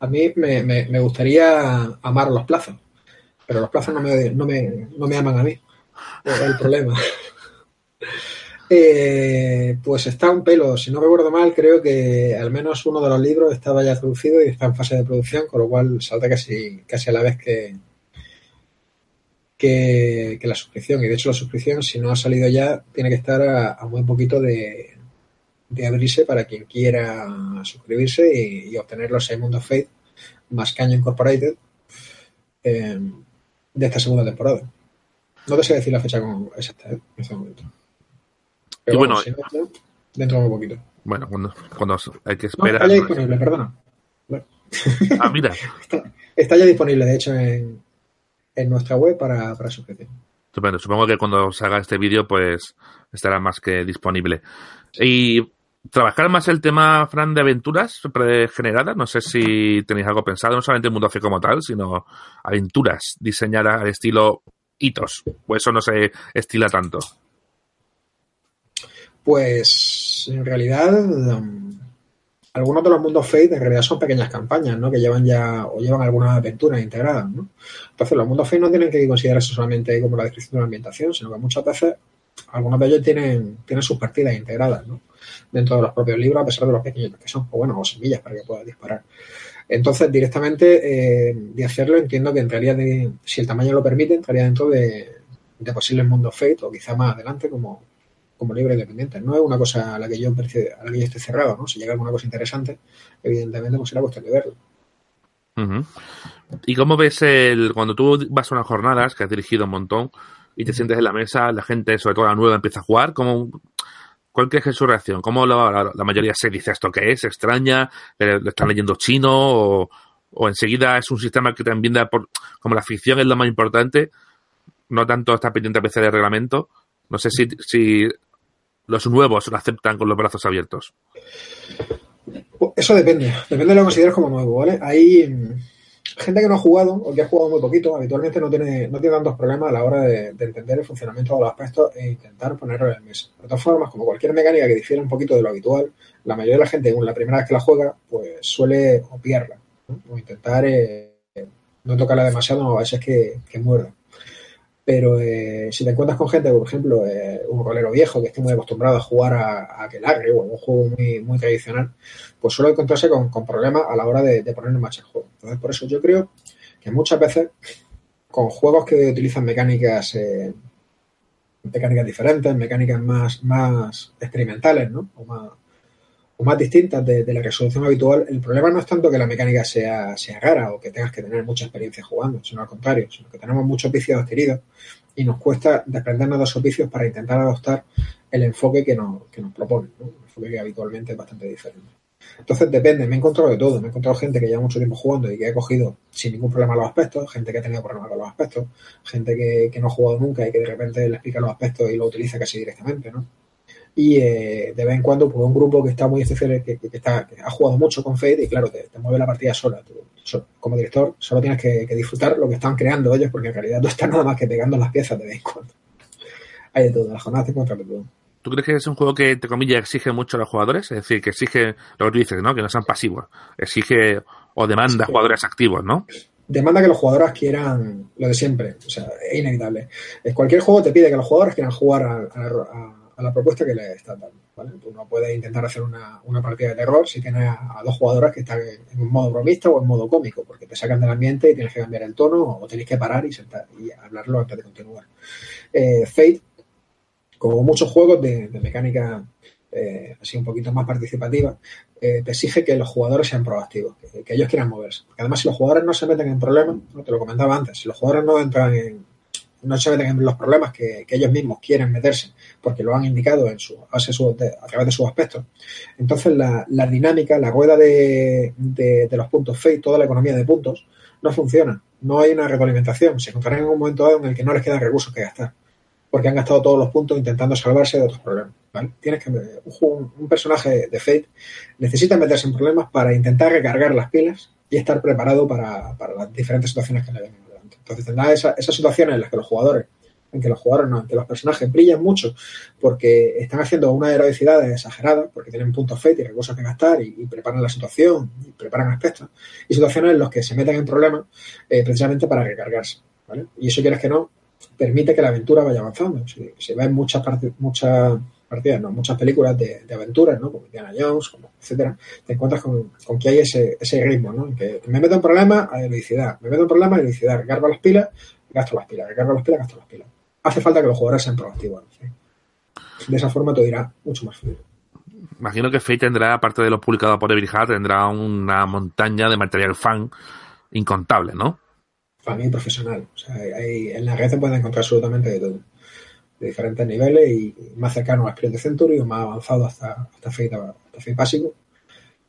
A mí me, me, gustaría amar los plazos, pero los plazos no me, no me, no me aman a mí. Es el problema. Eh, pues está un pelo, si no recuerdo mal, creo que al menos uno de los libros estaba ya traducido y está en fase de producción, con lo cual salta casi, casi a la vez que, que, la suscripción. Y de hecho la suscripción, si no ha salido ya, tiene que estar a, muy poquito de, abrirse para quien quiera suscribirse y, obtener los 6 Mundos Fate más Caño Incorporated eh, de esta segunda temporada. No te sé decir la fecha con exacta ¿eh? en este momento y bueno, dentro de un poquito. Bueno, cuando, cuando hay que esperar. está ya disponible, perdona. Ah, mira. Está, ya disponible, de hecho, en, en nuestra web para, para. Estupendo. Supongo que cuando se haga este vídeo, pues estará más que disponible. Y trabajar más el tema, Fran, de aventuras pregeneradas. No sé si tenéis algo pensado, no solamente el mundo fe como tal, sino aventuras diseñadas al estilo hitos. Pues eso no se estila tanto. Pues en realidad um, algunos de los mundos Fate en realidad son pequeñas campañas, ¿no? Que llevan ya o llevan algunas aventuras integradas, ¿no? Entonces los mundos Fate no tienen que considerarse solamente como la descripción de la ambientación, sino que muchas veces algunos de ellos tienen, tienen sus partidas integradas, ¿no? Dentro de los propios libros, a pesar de los pequeños que son, o bueno, o semillas para que puedas disparar. Entonces, directamente eh, de hacerlo, entiendo que entraría de, si el tamaño lo permite, entraría dentro de, de posibles mundos Fate, o quizá más adelante, como, como libre independiente. No es una cosa a la que yo, a la que yo esté cerrado, ¿no? Si llega alguna cosa interesante, evidentemente pues será cuestión de verlo. ¿Y cómo ves el cuando tú vas a unas jornadas que has dirigido un montón y te sientes en la mesa, la gente, sobre todo la nueva, empieza a jugar? ¿cómo, ¿Cuál crees que es su reacción? ¿Cómo la, mayoría se dice esto que es? ¿Extraña? ¿Le, están leyendo chino? O, o, enseguida es un sistema que también da por, como la ficción es lo más importante, no tanto está pendiente a veces del reglamento. No sé si, si los nuevos lo aceptan con los brazos abiertos? Eso depende, depende de lo que consideres como nuevo, ¿vale? Hay mm, gente que no ha jugado o que ha jugado muy poquito, habitualmente no tiene, no tiene tantos problemas a la hora de, entender el funcionamiento de los aspectos e intentar ponerlo en el mes. De todas formas, como cualquier mecánica que difiere un poquito de lo habitual, la mayoría de la gente, la primera vez que la juega, pues suele obviarla, o intentar eh, no tocarla demasiado, a veces que, que muerda. Pero eh, si te encuentras con gente, por ejemplo, eh, un rolero viejo que esté muy acostumbrado a jugar a, a Aquelarre o un juego muy, muy tradicional, pues suele encontrarse con, problemas a la hora de, poner en marcha el juego. Entonces, por eso yo creo que muchas veces con juegos que utilizan mecánicas eh, mecánicas diferentes, mecánicas más, más experimentales, ¿no? O más, o más distintas de, la resolución habitual, el problema no es tanto que la mecánica sea, sea rara o que tengas que tener mucha experiencia jugando, sino al contrario, sino que tenemos muchos vicios adquiridos y nos cuesta desprendernos de esos vicios para intentar adoptar el enfoque que nos, que nos propone, ¿no? un enfoque que habitualmente es bastante diferente. Entonces depende, me he encontrado de todo, me he encontrado gente que lleva mucho tiempo jugando y que ha cogido sin ningún problema los aspectos, gente que ha tenido problemas con los aspectos, gente que, que no ha jugado nunca y que de repente le explica los aspectos y lo utiliza casi directamente, ¿no? Y eh, de vez en cuando pues un grupo que está muy especial, que, está, que ha jugado mucho con Fate y claro, te, mueve la partida sola. como director solo tienes que, disfrutar lo que están creando ellos porque en realidad no estás nada más que pegando las piezas de vez en cuando. Hay de todo, las jornadas te encuentras de todo. ¿Tú crees que es un juego que, entre comillas, exige mucho a los jugadores? Es decir, que exige lo que tú dices, ¿no? Que no sean pasivos. Exige o demanda jugadores activos, ¿no? Demanda que los jugadores quieran lo de siempre. O sea, es inevitable. Cualquier juego te pide que los jugadores quieran jugar a a la propuesta que le estás dando. ¿vale? Tú no puedes intentar hacer una, partida de terror si tienes a, dos jugadoras que están en, un modo bromista o en modo cómico, porque te sacan del ambiente y tienes que cambiar el tono o tenéis que parar y, sentar, y hablarlo antes de continuar. Eh, Fate, como muchos juegos de, mecánica eh, así un poquito más participativa, eh, te exige que los jugadores sean proactivos, que, ellos quieran moverse. Porque además, si los jugadores no se meten en problemas, ¿no? te lo comentaba antes, si los jugadores no entran en, no se meten en los problemas que, ellos mismos quieren meterse porque lo han indicado en su, a, través de sus aspectos. Entonces la, dinámica, la rueda de, los puntos FATE, toda la economía de puntos, no funciona. No hay una retroalimentación. Se encontrarán en un momento dado en el que no les quedan recursos que gastar porque han gastado todos los puntos intentando salvarse de otros problemas. Tienes que un, un, personaje de Fate necesita meterse en problemas para intentar recargar las pilas y estar preparado para, para las diferentes situaciones que le vengan. Entonces tendrá esas situaciones en las que los jugadores, en que los jugadores no, en que los personajes brillan mucho porque están haciendo una heroicidad exagerada, porque tienen puntos fe y recursos que gastar y, preparan la situación, y preparan aspectos, y situaciones en las que se meten en problemas eh, precisamente para recargarse. Y eso quieres que no, permite que la aventura vaya avanzando. Se, se ve en muchas partes, muchas partidas, ¿no? muchas películas de, aventuras, ¿no? como Indiana Jones, como, etcétera, te encuentras con, que hay ese, ese ritmo, ¿no? que me meto en problemas, a heroicidad, me meto en problemas, a heroicidad, recargo las pilas, gasto las pilas, recargo las pilas, gasto las pilas. Hace falta que los jugadores sean proactivos. De esa forma todo irá mucho más fluido. Imagino que Fate tendrá, aparte de lo publicado por Evil tendrá una montaña de material fan incontable, ¿no? Fan y profesional. O sea, hay, en la red se puede encontrar absolutamente de todo de diferentes niveles y más cercano a Spirit de Century o más avanzado hasta, hasta, Fate, hasta básico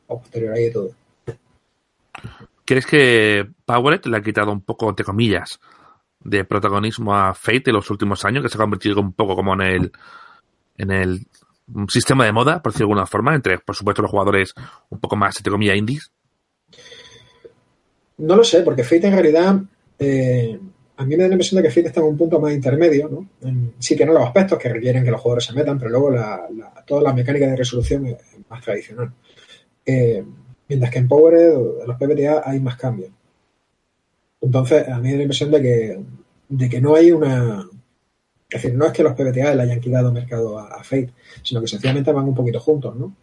o posterior ahí de todo. ¿Crees que Powered le ha quitado un poco, entre comillas, de protagonismo a Fate en los últimos años, que se ha convertido un poco como en el en el sistema de moda, por decirlo de alguna forma, entre, por supuesto, los jugadores un poco más, entre comillas, indies? No lo sé, porque Fate en realidad eh, a mí me da la impresión de que Fate está en un punto más intermedio, ¿no? sí tiene los aspectos que requieren que los jugadores se metan, pero luego la, toda la mecánica de resolución es más tradicional. Eh, mientras que en Powered, los PBTA, hay más cambios. Entonces, a mí me da la impresión de que, de que no hay una... Es decir, no es que los PBTA le hayan quitado mercado a Fate, sino que sencillamente van un poquito juntos, ¿no?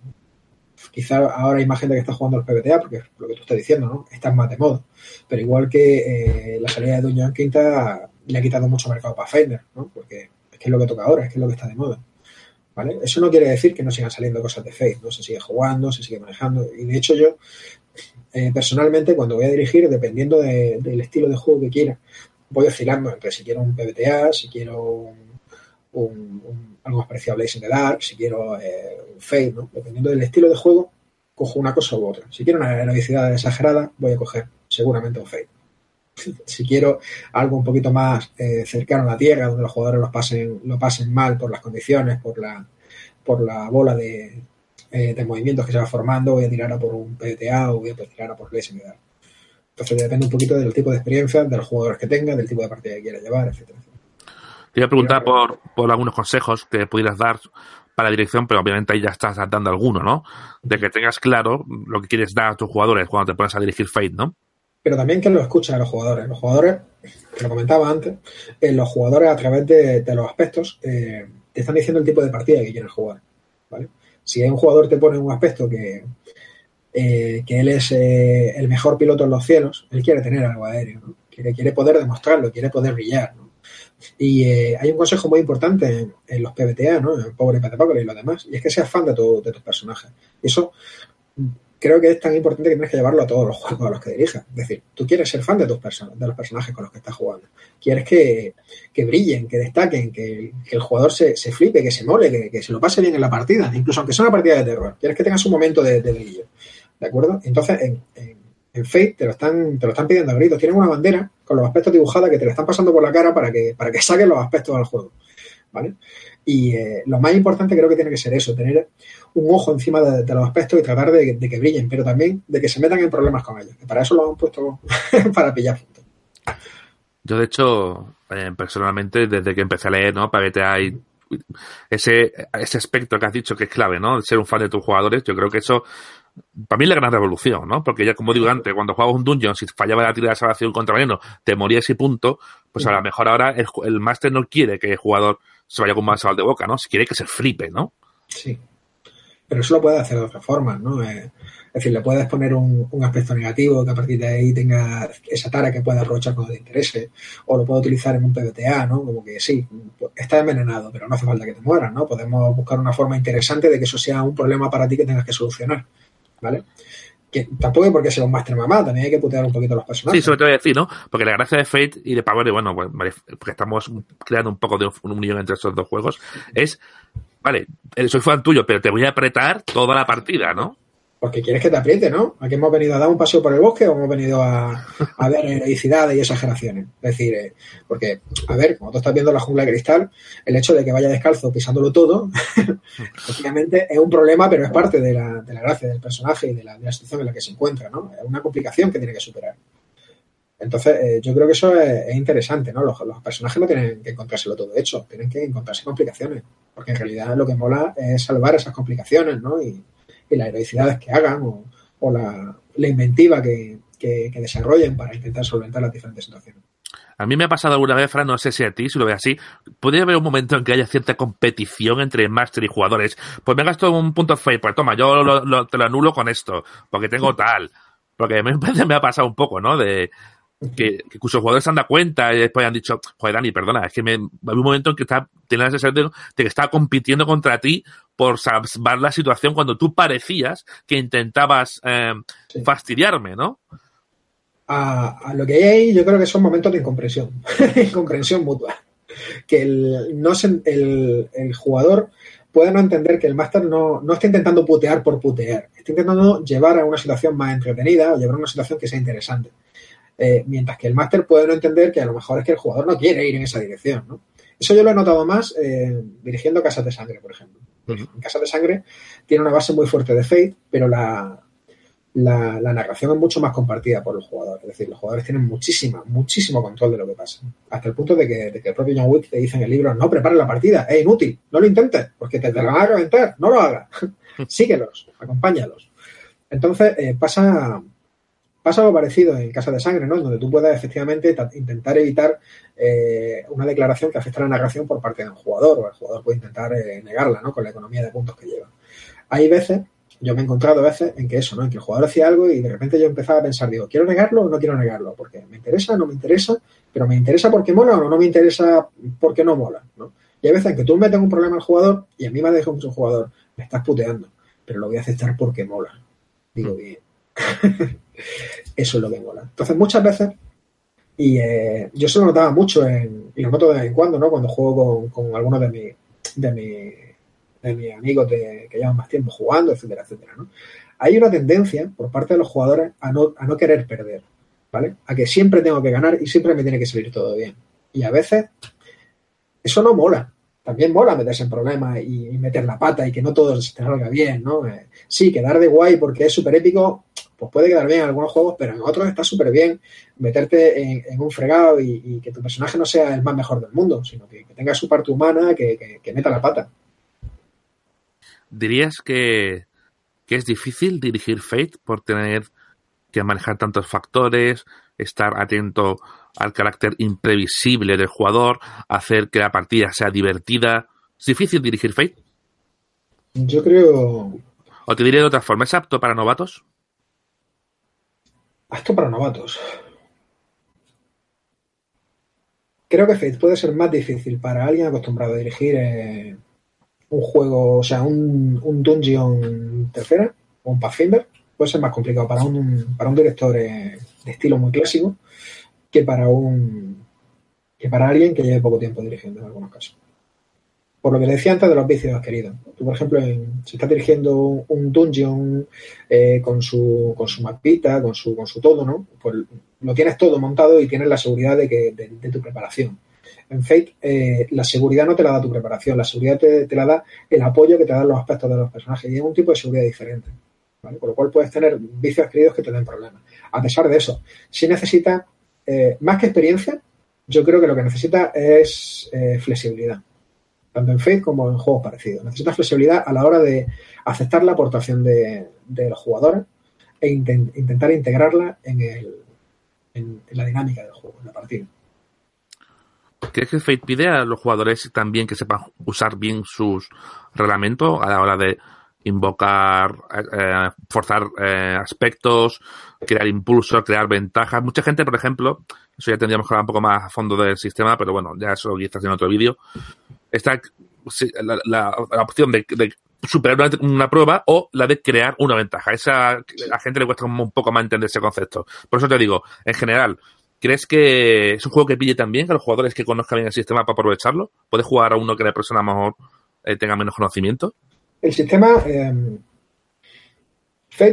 Quizá ahora hay más gente que está jugando los PBTA, porque es lo que tú estás diciendo, ¿no? Están más de moda. Pero igual que eh, la salida de Dungeon Quinta le ha quitado mucho mercado para Fender, ¿no? Porque es que es lo que toca ahora, es que es lo que está de moda. ¿Vale? Eso no quiere decir que no sigan saliendo cosas de Fate, ¿no? Se sigue jugando, se sigue manejando. Y de hecho yo, eh, personalmente, cuando voy a dirigir, dependiendo del estilo de juego que quiera, voy oscilando entre si quiero un PBTA, si quiero un, algo más parecido a Blaze in the Dark, si quiero eh, Fade, ¿no? Dependiendo del estilo de juego, cojo una cosa u otra. Si quiero una heroicidad exagerada, voy a coger seguramente un Fade. si quiero algo un poquito más eh, cercano a la tierra, donde los jugadores lo pasen, lo pasen mal por las condiciones, por la, por la bola de, eh, de movimientos que se va formando, voy a tirar a por un PTA o voy a tirar a por Blazing Entonces depende un poquito del tipo de experiencia, de los jugadores que tenga, del tipo de partida que quiera llevar, etcétera. Te voy a preguntar por, por algunos consejos que pudieras dar para la dirección, pero obviamente ahí ya estás dando alguno, ¿no? De que tengas claro lo que quieres dar a tus jugadores cuando te pones a dirigir Fate, ¿no? Pero también que lo escuchen a los jugadores. Los jugadores, que lo comentaba antes, eh, los jugadores a través de, los aspectos eh, te están diciendo el tipo de partida que quieren jugar, ¿vale? Si un jugador te pone un aspecto que, eh, que él es el mejor piloto en los cielos, él quiere tener algo aéreo, ¿no? quiere, quiere poder demostrarlo, quiere poder brillar, ¿no? Y eh, hay un consejo muy importante en, los PBTA, ¿no? En Power y lo demás, y es que seas fan de, tu, de tus personajes. Eso creo que es tan importante que tienes que llevarlo a todos los juegos a los que dirijas. Es decir, tú quieres ser fan de tus de los personajes con los que estás jugando. Quieres que, brillen, que destaquen, que, el jugador se, flipe, que se mole, que, se lo pase bien en la partida, incluso aunque sea una partida de terror. Quieres que tengas un momento de, brillo. ¿De acuerdo? Entonces, en en Fate te lo están, te lo están pidiendo a gritos. Tienen una bandera con los aspectos dibujados que te la están pasando por la cara para que, para que saquen los aspectos del juego. ¿Vale? Y eh, lo más importante creo que tiene que ser eso, tener un ojo encima de, los aspectos y tratar de, que brillen, pero también de que se metan en problemas con ellos. Que para eso lo han puesto para pillar Yo, de hecho, eh, personalmente, desde que empecé a leer, ¿no? Para que hay ese, ese aspecto que has dicho que es clave, ¿no? Ser un fan de tus jugadores, yo creo que eso para mí es la gran revolución, ¿no? Porque ya, como digo antes, cuando jugabas un dungeon, si fallaba la tirada de salvación contra veneno, te moría ese punto, pues a lo mejor ahora el, el máster no quiere que el jugador se vaya con más sal de boca, ¿no? Si quiere que se flipe, ¿no? Sí. Pero eso lo puede hacer de otra forma, ¿no? Eh, es decir, le puedes poner un, aspecto negativo que a partir de ahí tenga esa tara que pueda aprovechar cuando te interese, o lo puedo utilizar en un PBTA, ¿no? Como que sí, está envenenado, pero no hace falta que te mueras, ¿no? Podemos buscar una forma interesante de que eso sea un problema para ti que tengas que solucionar. ¿Vale? Que tampoco hay por qué ser un máster mamá, también hay que putear un poquito a los personajes. Sí, sobre todo decir, ¿no? Porque la gracia de Fate y de Power, bueno, pues, porque estamos creando un poco de un unión entre estos dos juegos, es, vale, soy fan tuyo, pero te voy a apretar toda la partida, ¿no? Porque quieres que te apriete, ¿no? Aquí hemos venido a dar un paseo por el bosque o hemos venido a, ver heroicidades y exageraciones. Es decir, eh, porque, a ver, como tú estás viendo la jungla de cristal, el hecho de que vaya descalzo pisándolo todo, obviamente es un problema, pero es parte de la, de la gracia del personaje y de la, situación en la que se encuentra, ¿no? Es una complicación que tiene que superar. Entonces, eh, yo creo que eso es, interesante, ¿no? Los, los, personajes no tienen que encontrárselo todo hecho, tienen que encontrarse complicaciones, porque en realidad lo que mola es salvar esas complicaciones, ¿no? Y, y las heroicidades que hagan o, la, inventiva que, desarrollen para intentar solventar las diferentes situaciones. A mí me ha pasado alguna vez, Fran, no sé si a ti, si lo ves así, podría haber un momento en que haya cierta competición entre máster y jugadores. Pues me gasto un punto fake, pues toma, yo te lo anulo con esto, porque tengo tal. Porque me, me ha pasado un poco, ¿no? De, que, que sus jugadores se han dado cuenta y después han dicho, joder, Dani, perdona, es que me, hay un momento en que está, tienes ese de, de que está compitiendo contra ti por salvar la situación cuando tú parecías que intentabas eh, fastidiarme, ¿no? A, lo que hay ahí, yo creo que son momentos de incomprensión, incomprensión mutua. Que el, no el, el jugador puede no entender que el máster no, no está intentando putear por putear, está intentando llevar a una situación más entretenida o llevar a una situación que sea interesante. Eh, mientras que el máster puede no entender que a lo mejor es que el jugador no quiere ir en esa dirección, ¿no? Eso yo lo he notado más eh, dirigiendo Casas de Sangre, por ejemplo. En Casas de Sangre tiene una base muy fuerte de Fate, pero la, la, narración es mucho más compartida por los jugadores. Es decir, los jugadores tienen muchísima, muchísimo control de lo que pasa. Hasta el punto de que, el propio John Wick te dice en el libro, no prepares la partida, es inútil, no lo intentes, porque te, te la van a reventar, no lo hagas. Síguelos, acompáñalos. Entonces, eh, pasa, Pasa algo parecido en Casa de Sangre, ¿no? Donde tú puedes efectivamente intentar evitar eh, una declaración que afecte a la narración por parte de un jugador, o el jugador puede intentar eh, negarla, ¿no? Con la economía de puntos que lleva. Hay veces, yo me he encontrado veces en que eso, ¿no? En que el jugador hacía algo y de repente yo empezaba a pensar, digo, ¿quiero negarlo o no quiero negarlo? Porque me interesa, no me interesa, pero me interesa porque mola o no me interesa porque no mola, ¿no? Y hay veces en que tú metes un problema al jugador y a mí me ha dejado mucho jugador, me estás puteando, pero lo voy a aceptar porque mola. Digo, bien. Eso es lo que mola. Entonces, muchas veces, y eh, yo se lo notaba mucho, en, y lo noto de vez en cuando, ¿no? Cuando juego con, algunos de, mi, de, mi, de mis amigos que llevan más tiempo jugando, etcétera, etcétera, ¿no? Hay una tendencia por parte de los jugadores a no, a no querer perder, ¿vale? A que siempre tengo que ganar y siempre me tiene que salir todo bien. Y a veces eso no mola también mola meterse en problemas y, meter la pata y que no todo se te salga bien, ¿no? Eh, sí, quedar de guay porque es súper épico, pues puede quedar bien en algunos juegos, pero en otros está súper bien meterte en, un fregado y, que tu personaje no sea el más mejor del mundo, sino que, tenga su parte humana, que, meta la pata. ¿Dirías que, que es difícil dirigir Fate por tener que manejar tantos factores, estar atento al carácter imprevisible del jugador, hacer que la partida sea divertida. ¿Es difícil dirigir Fate? Yo creo. O te diré de otra forma, ¿es apto para novatos? Apto para novatos. Creo que Fate puede ser más difícil para alguien acostumbrado a dirigir eh, un juego, o sea, un, un dungeon tercera, o un Pathfinder. Puede ser más complicado para un, para un director eh, de estilo muy clásico que para un que para alguien que lleve poco tiempo dirigiendo en algunos casos. Por lo que le decía antes de los vicios adquiridos. Tú, por ejemplo, si estás dirigiendo un dungeon eh, con, su, con su mapita, con su, con su todo, ¿no? Pues lo tienes todo montado y tienes la seguridad de, que, de, tu preparación. En Fate, eh, la seguridad no te la da tu preparación, la seguridad te, la da el apoyo que te dan los aspectos de los personajes y es un tipo de seguridad diferente. Con lo cual puedes tener vicios adquiridos que te den problemas. A pesar de eso, si necesitas eh, más que experiencia, yo creo que lo que necesita es eh, flexibilidad, tanto en Fate como en juegos parecidos. Necesita flexibilidad a la hora de aceptar la aportación de, los jugadores e intentar integrarla en, el, en, la dinámica del juego, en la partida. ¿Crees que Fate pide a los jugadores también que sepan usar bien sus reglamentos a la hora de invocar, eh, forzar eh, aspectos, crear impulsos, crear ventajas. Mucha gente, por ejemplo, eso ya tendríamos que hablar un poco más a fondo del sistema, pero bueno, ya eso quizás en otro vídeo. Está la, opción de, superar una, prueba o la de crear una ventaja. Esa a la gente le cuesta un poco más entender ese concepto. Por eso te digo, en general, ¿crees que es un juego que pille también a los jugadores que conozcan bien el sistema para aprovecharlo? ¿Puedes jugar a uno que la persona mejor eh, tenga menos conocimiento? El sistema eh,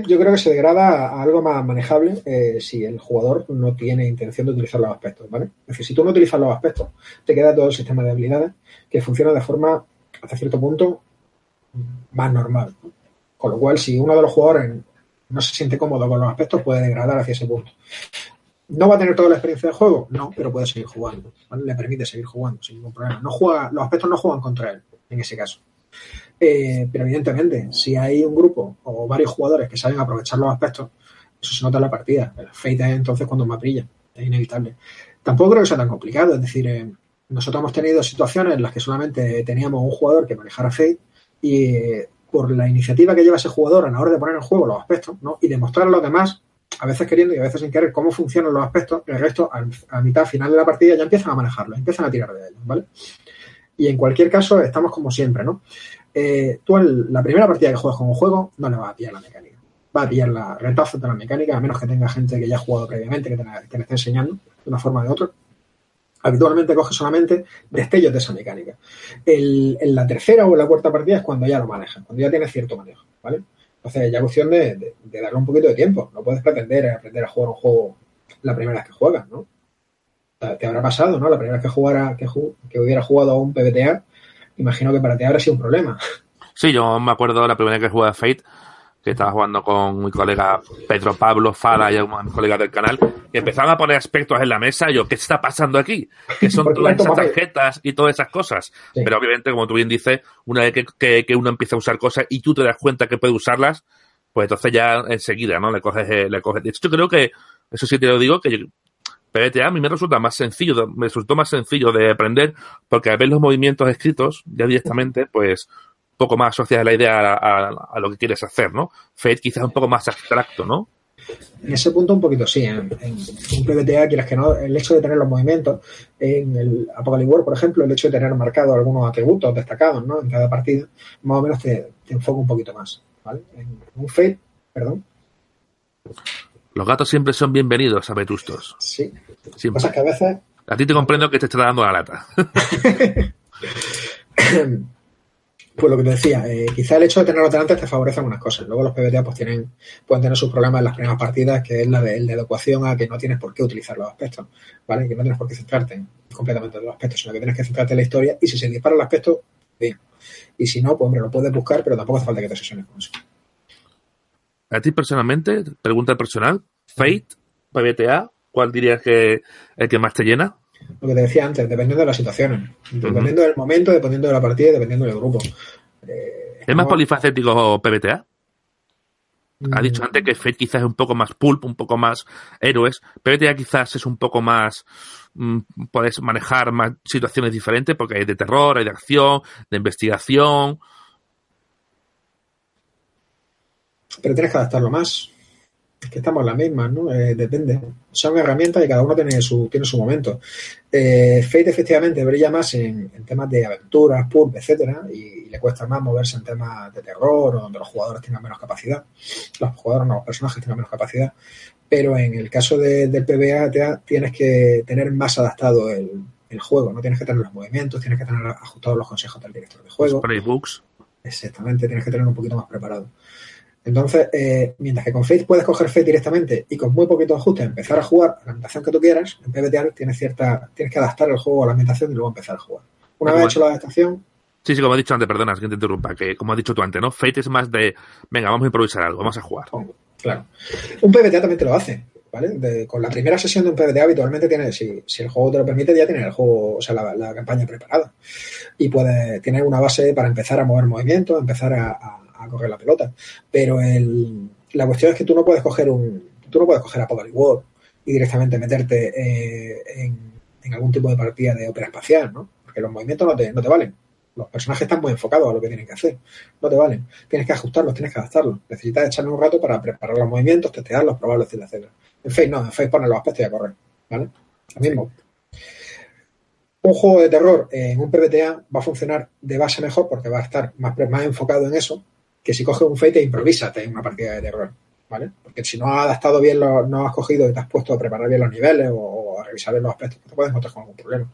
yo creo que se degrada a algo más manejable eh, si el jugador no tiene intención de utilizar los aspectos, ¿vale? Es decir, si tú no utilizas los aspectos, te queda todo el sistema de habilidades que funciona de forma, hasta cierto punto, más normal. Con lo cual, si uno de los jugadores no se siente cómodo con los aspectos, puede degradar hacia ese punto. ¿No va a tener toda la experiencia de juego? No, pero puede seguir jugando. Le permite seguir jugando sin ningún problema. No juega, los aspectos no juegan contra él, en ese caso. Eh, pero evidentemente, si hay un grupo o varios jugadores que saben aprovechar los aspectos, eso se nota en la partida. El fate es entonces cuando más brilla, es inevitable. Tampoco creo que sea tan complicado, es decir, eh, nosotros hemos tenido situaciones en las que solamente teníamos un jugador que manejara Fate y eh, por la iniciativa que lleva ese jugador a la hora de poner en juego los aspectos ¿no? y demostrar a los demás, a veces queriendo y a veces sin querer, cómo funcionan los aspectos, el resto, a, mitad final de la partida, ya empiezan a manejarlo, empiezan a tirar de ellos, ¿vale? Y en cualquier caso, estamos como siempre, ¿no? Eh, tú la primera partida que juegas con un juego no le vas a pillar la mecánica. Va a pillar la retazo de la mecánica, a menos que tenga gente que ya ha jugado previamente, que te, la, esté enseñando de una forma o de otra. Habitualmente coge solamente destellos de esa mecánica. en la tercera o en la cuarta partida es cuando ya lo maneja, cuando ya tiene cierto manejo, ¿vale? Entonces ya es cuestión de, darle un poquito de tiempo. No puedes pretender aprender a jugar un juego la primera vez que juegas, ¿no? Te habrá pasado, ¿no? La primera vez que jugara, que, que hubiera jugado a un PBTA, imagino que para ti habrá sido un problema. Sí, yo me acuerdo la primera vez que jugué a Fate, que estaba jugando con mi colega Pedro Pablo Fala y algunos colegas del canal, y empezaban a poner aspectos en la mesa, y yo, ¿qué está pasando aquí? ¿Qué son todas esas tarjetas y todas esas cosas? Pero obviamente, como tú bien dices, una vez que, que, uno empieza a usar cosas y tú te das cuenta que puede usarlas, pues entonces ya enseguida, ¿no? Le coges, eh, le coges. De hecho, yo creo que, eso sí te lo digo, que PBTA a mí me resulta más sencillo, me resultó más sencillo de aprender porque al ver los movimientos escritos ya directamente, pues poco más asocias la idea a, lo que quieres hacer, ¿no? Fate quizás un poco más abstracto, ¿no? En ese punto un poquito sí. En, un PBTA, quieras que no, el hecho de tener los movimientos, en el Apocalypse War, por ejemplo, el hecho de tener marcado algunos atributos destacados, ¿no? En cada partida, más o menos te, te enfoca un poquito más, ¿vale? En un Fate, perdón, los gatos siempre son bienvenidos a Vetustos. Sí. Siempre. que a veces. A ti te comprendo que te está dando la lata. Pues lo que te decía, eh, quizá el hecho de tenerlo delante te favorece algunas cosas. Luego los PBTA pues tienen, pueden tener sus problemas en las primeras partidas, que es la de, de adecuación a que no tienes por qué utilizar los aspectos, ¿vale? Que no tienes por qué centrarte completamente en los aspectos, sino que tienes que centrarte en la historia y si se dispara el aspecto, bien. Y si no, pues hombre, lo puedes buscar, pero tampoco hace falta que te sesiones con eso. A ti personalmente, pregunta personal, Fate, PBTA, ¿cuál dirías que el que más te llena? Lo que te decía antes, dependiendo de las situaciones, dependiendo del momento, dependiendo de la partida dependiendo del grupo. Eh, ¿Es más polifacético PBTA? Ha dicho antes que Fate quizás es un poco más pulp, un poco más héroes. PBTA quizás es un poco más. Mm, puedes manejar más situaciones diferentes porque hay de terror, hay de acción, de investigación. Pero tienes que adaptarlo más. Es que estamos en la misma, ¿no? Eh, depende. Son herramientas y cada uno tiene su, tiene su momento. Eh, Fate efectivamente brilla más en, temas de aventuras, pulp, etcétera, y, le cuesta más moverse en temas de terror o donde los jugadores tengan menos capacidad. Los jugadores, no, los personajes tengan menos capacidad. Pero en el caso del PBA tienes que tener más adaptado el, el juego, no tienes que tener los movimientos, tienes que tener ajustados los consejos del director de juego. Los playbooks. Exactamente, tienes que tener un poquito más preparado. Entonces, eh, mientras que con Fate puedes coger Fate directamente y con muy poquito ajuste empezar a jugar a la ambientación que tú quieras, en PBTA tienes cierta, tienes que adaptar el juego a la ambientación y luego empezar a jugar. Una vez hecho la adaptación. Sí, sí, como he dicho antes, perdona, que te interrumpa, que como has dicho tú antes, ¿no? Fate es más de, venga, vamos a improvisar algo, vamos a jugar. Claro. Un PBTA también te lo hace, ¿vale? con la primera sesión de un PBTA habitualmente tiene, si, si, el juego te lo permite, ya tiene el juego, o sea, la, campaña preparada. Y puede tener una base para empezar a mover movimientos, empezar a a correr la pelota. Pero el, la cuestión es que tú no puedes coger un, tú no puedes coger a Power World y directamente meterte eh, en, algún tipo de partida de ópera espacial, ¿no? Porque los movimientos no te, no te valen. Los personajes están muy enfocados a lo que tienen que hacer. No te valen. Tienes que ajustarlos, tienes que adaptarlos. Necesitas echarle un rato para preparar los movimientos, testearlos, probarlos, etcétera. En Face no, en Face pones los aspectos y a correr. ¿Vale? Lo mismo. Un juego de terror en un PBTA va a funcionar de base mejor porque va a estar más, más enfocado en eso que si coges un Fate improvísate en una partida de terror, ¿vale? Porque si no has adaptado bien, no has cogido y te has puesto a preparar bien los niveles o, a revisar bien los aspectos, te puedes encontrar con algún problema.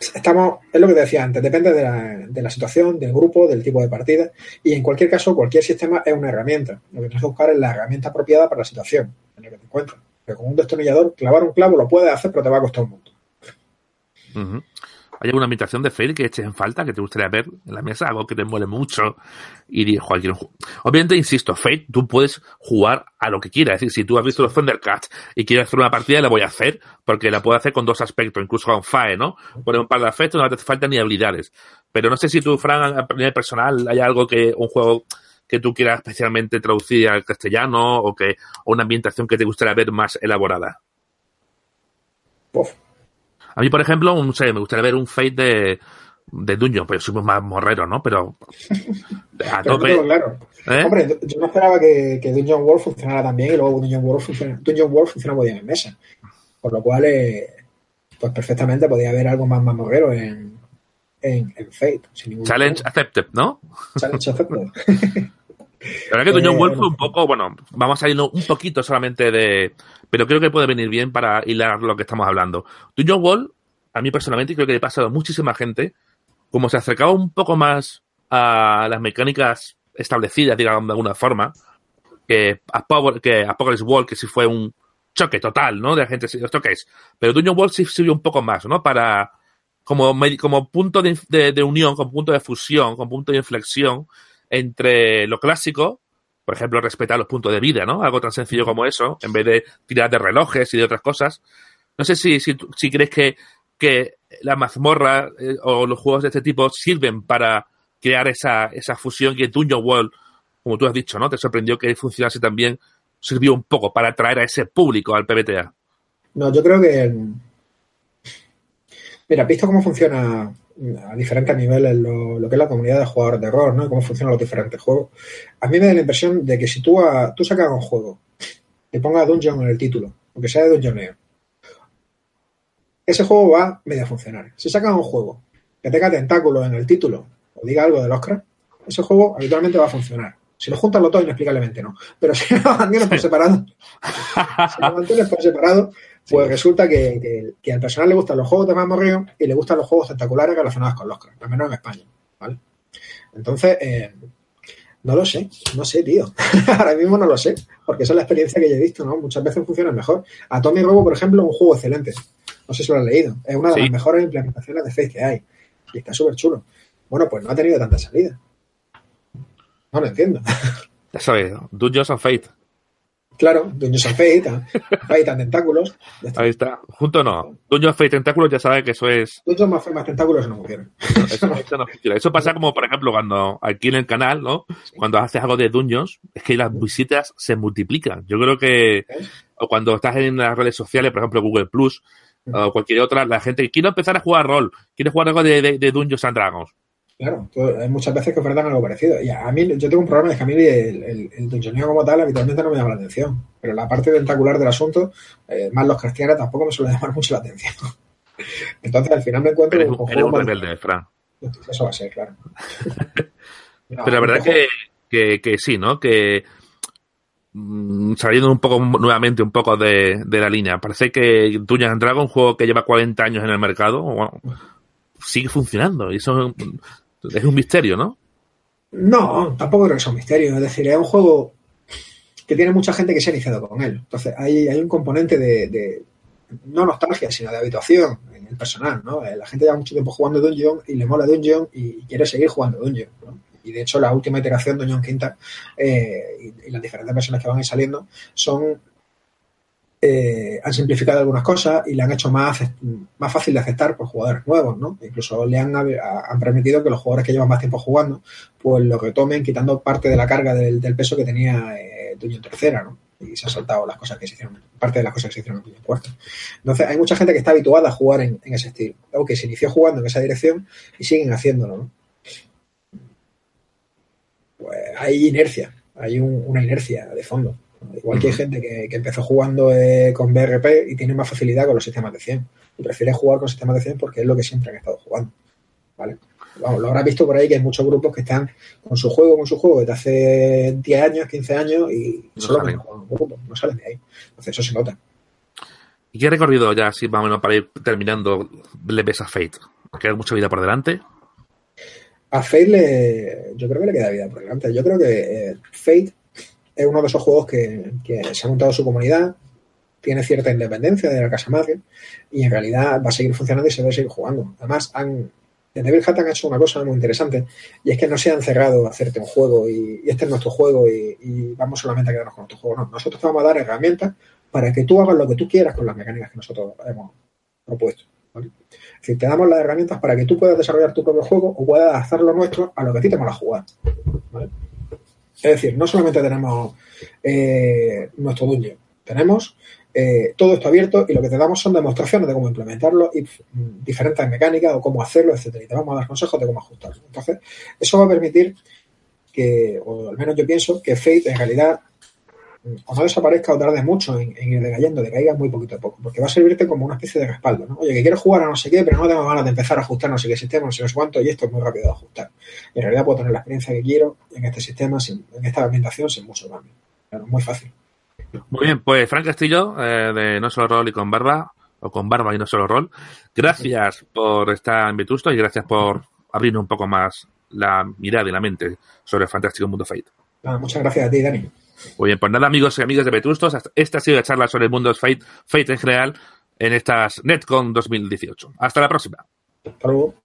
Estamos, es lo que te decía antes, depende de la, situación, del grupo, del tipo de partida, y en cualquier caso, cualquier sistema es una herramienta. Lo que tienes que buscar es la herramienta apropiada para la situación en la que te encuentras. Porque con un destornillador, clavar un clavo lo puedes hacer, pero te va a costar un montón. ¿Hay alguna invitación de Fate que eches en falta, que te gustaría ver en la mesa? Algo que te muele mucho y digo, cualquier Obviamente, insisto, Fate, tú puedes jugar a lo que quieras. Es decir, si tú has visto los Thundercats y quieres hacer una partida, la voy a hacer, porque la puedo hacer con dos aspectos, incluso con FAE, ¿no? Poner un par de aspectos, no te hace falta ni habilidades. Pero no sé si tú, Fran, a nivel personal, hay algo que, un juego que tú quieras especialmente traducir al castellano o que, o una ambientación que te gustaría ver más elaborada. A mí, por ejemplo, un, sé, me gustaría ver un Fate de, de Dungeon, pero somos más morreros, ¿no? Pero a tope. claro. ¿Eh? Hombre, yo no esperaba que, que Dungeon World funcionara tan bien y luego Dungeon World funciona, Dungeon World funciona muy bien en mesa. Por lo cual, eh, pues perfectamente podía haber algo más, más morrero en, en, en Fate. Challenge accepted, ¿no? Challenge accepted. La verdad que World fue un poco, bueno, vamos a irnos un poquito solamente de, pero creo que puede venir bien para hilar lo que estamos hablando. Dungeon World, a mí personalmente creo que le ha pasado a muchísima gente, como se acercaba un poco más a las mecánicas establecidas, digamos de alguna forma, que, Power, que Apocalypse World, que sí fue un choque total, ¿no? De la gente, ¿esto qué es? Pero Dungeon World sí sirvió un poco más, ¿no? Para, como, como punto de, de unión, como punto de fusión, como punto de inflexión entre lo clásico, por ejemplo, respetar los puntos de vida, ¿no? Algo tan sencillo como eso, en vez de tirar de relojes y de otras cosas. No sé si, si, si crees que, que la mazmorra eh, o los juegos de este tipo sirven para crear esa, esa fusión el Dungeon World, como tú has dicho, ¿no? Te sorprendió que funcionase también, sirvió un poco para atraer a ese público al PBTA. No, yo creo que. Mira, visto cómo funciona a diferentes niveles lo, que es la comunidad de jugadores de rol, ¿no? Cómo funcionan los diferentes juegos. A mí me da la impresión de que si tú, tú sacas un juego y pongas Dungeon en el título, aunque sea de Dungeoneo, ese juego va medio a funcionar. Si sacas un juego que tenga tentáculos en el título o diga algo del Oscar, ese juego habitualmente va a funcionar. Si lo juntas lo todo, inexplicablemente no. Pero si lo mantienes por separado, si lo mantienes por separado, pues resulta que, que, al personal le gustan los juegos de más morreo y le gustan los juegos espectaculares relacionados con los al menos en España. ¿vale? Entonces, eh, no lo sé, no sé, tío. Ahora mismo no lo sé, porque esa es la experiencia que yo he visto, ¿no? Muchas veces funciona mejor. Atomic Robo, por ejemplo, es un juego excelente. No sé si lo has leído. Es una de las mejores implementaciones de Fate que hay. Y está súper chulo. Bueno, pues no ha tenido tanta salida. No lo entiendo. Ya sabes, Dungeons of Fate. Claro, Dungeons of Fate, and Tentáculos. Ahí está. Junto no. Dungeons of Fate Tentáculos ya sabes que eso es. Dungeons of Fate más Tentáculos no funciona. Eso, eso, no funciona. Eso pasa como, por ejemplo, cuando aquí en el canal, ¿no? Cuando haces algo de Dungeons, es que las visitas se multiplican. Yo creo que. O cuando estás en las redes sociales, por ejemplo, Google Plus, o cualquier otra, la gente quiere empezar a jugar rol, quiere jugar algo de, de, de Dungeons and Dragons. Claro, hay muchas veces que ofertan algo parecido. Y a mí, yo tengo un problema, es que a mí el, el, el como tal habitualmente no me llama la atención. Pero la parte tentacular del asunto, eh, más los cristianos, tampoco me suele llamar mucho la atención. Entonces, al final me encuentro eres, con eres un rebelde, Fran. Eso va a ser, claro. no, Pero la verdad que, que, que, sí, ¿no? Que mmm, saliendo un poco nuevamente un poco de, de la línea, parece que Dungeons Dragon, un juego que lleva 40 años en el mercado, bueno, sigue funcionando. Y eso es un misterio, ¿no? No, tampoco creo que un misterio. Es decir, es un juego que tiene mucha gente que se ha iniciado con él. Entonces, hay, hay un componente de, no nostalgia, sino de habituación en el personal, ¿no? Eh, la gente lleva mucho tiempo jugando Dungeon y le mola Dungeon y quiere seguir jugando Dungeon, ¿no? Y de hecho, la última iteración, Dungeon Quinta, eh, y, y, las diferentes versiones que van a ir saliendo, son eh, han simplificado algunas cosas y le han hecho más, más fácil de aceptar por jugadores nuevos, ¿no? Incluso le han, han permitido que los jugadores que llevan más tiempo jugando, pues lo retomen quitando parte de la carga del, peso que tenía eh, Dungeon Tercera, ¿no? Y se han saltado las cosas que se hicieron, parte de las cosas que se hicieron en Cuarto. Entonces, hay mucha gente que está habituada a jugar en, en ese estilo, o que se inició jugando en esa dirección y siguen haciéndolo, ¿no? Pues hay inercia, hay un, una inercia de fondo. Igual que hay gente que, que empezó jugando eh, con BRP y tiene más facilidad con los sistemas de 100. Y prefiere jugar con sistemas de 100 porque es lo que siempre han estado jugando. ¿Vale? Vamos, lo habrás visto por ahí que hay muchos grupos que están con su juego, con su juego desde hace 10 años, 15 años y no solo salen. Juegan grupo, no salen de ahí. Entonces eso se nota. ¿Y qué recorrido ya, así más o menos para ir terminando, le ves a Fate? ¿Queda mucha vida por delante? A Fate le, yo creo que le queda vida por delante. Yo creo que eh, Fate es uno de esos juegos que, que, se ha montado su comunidad, tiene cierta independencia de la casa madre y en realidad va a seguir funcionando y se va a seguir jugando. Además, han, en Devil Hat han hecho una cosa muy interesante y es que no se han cerrado a hacerte un juego y, este es nuestro juego y, vamos solamente a quedarnos con nuestro juego. No, nosotros te vamos a dar herramientas para que tú hagas lo que tú quieras con las mecánicas que nosotros hemos propuesto. ¿vale? Es decir, te damos las herramientas para que tú puedas desarrollar tu propio juego o puedas hacer lo nuestro a lo que a ti te mola jugar. Es decir, no solamente tenemos eh, nuestro dungeon, tenemos eh, todo esto abierto y lo que te damos son demostraciones de cómo implementarlo y mm, diferentes mecánicas o cómo hacerlo, etcétera. Y te vamos a dar consejos de cómo ajustarlo. Entonces, eso va a permitir que, o al menos yo pienso, que Fate en realidad o no desaparezca o tarde mucho en, en ir decayendo, decaiga muy poquito a poco, porque va a servirte como una especie de respaldo, ¿no? Oye, que quiero jugar a no sé qué, pero no tengo ganas de empezar a ajustar no sé qué sistema, no sé cuánto, y esto es muy rápido de ajustar. Y en realidad puedo tener la experiencia que quiero en este sistema, sin, en esta ambientación, sin mucho cambio. Claro, muy fácil. Muy bien, pues Frank Castillo, eh, de No Solo Rol y con Barba, o con Barba y No Solo Rol, gracias por estar en Vetusto y gracias por abrirnos un poco más la mirada y la mente sobre el fantástico mundo Fate. Ah, muchas gracias a ti, Dani. Muy bien, pues nada, amigos y amigas de Vetustos, esta ha sido la charla sobre el mundo Fate, Fate en general en estas NetCon 2018. Hasta la próxima. Hasta luego.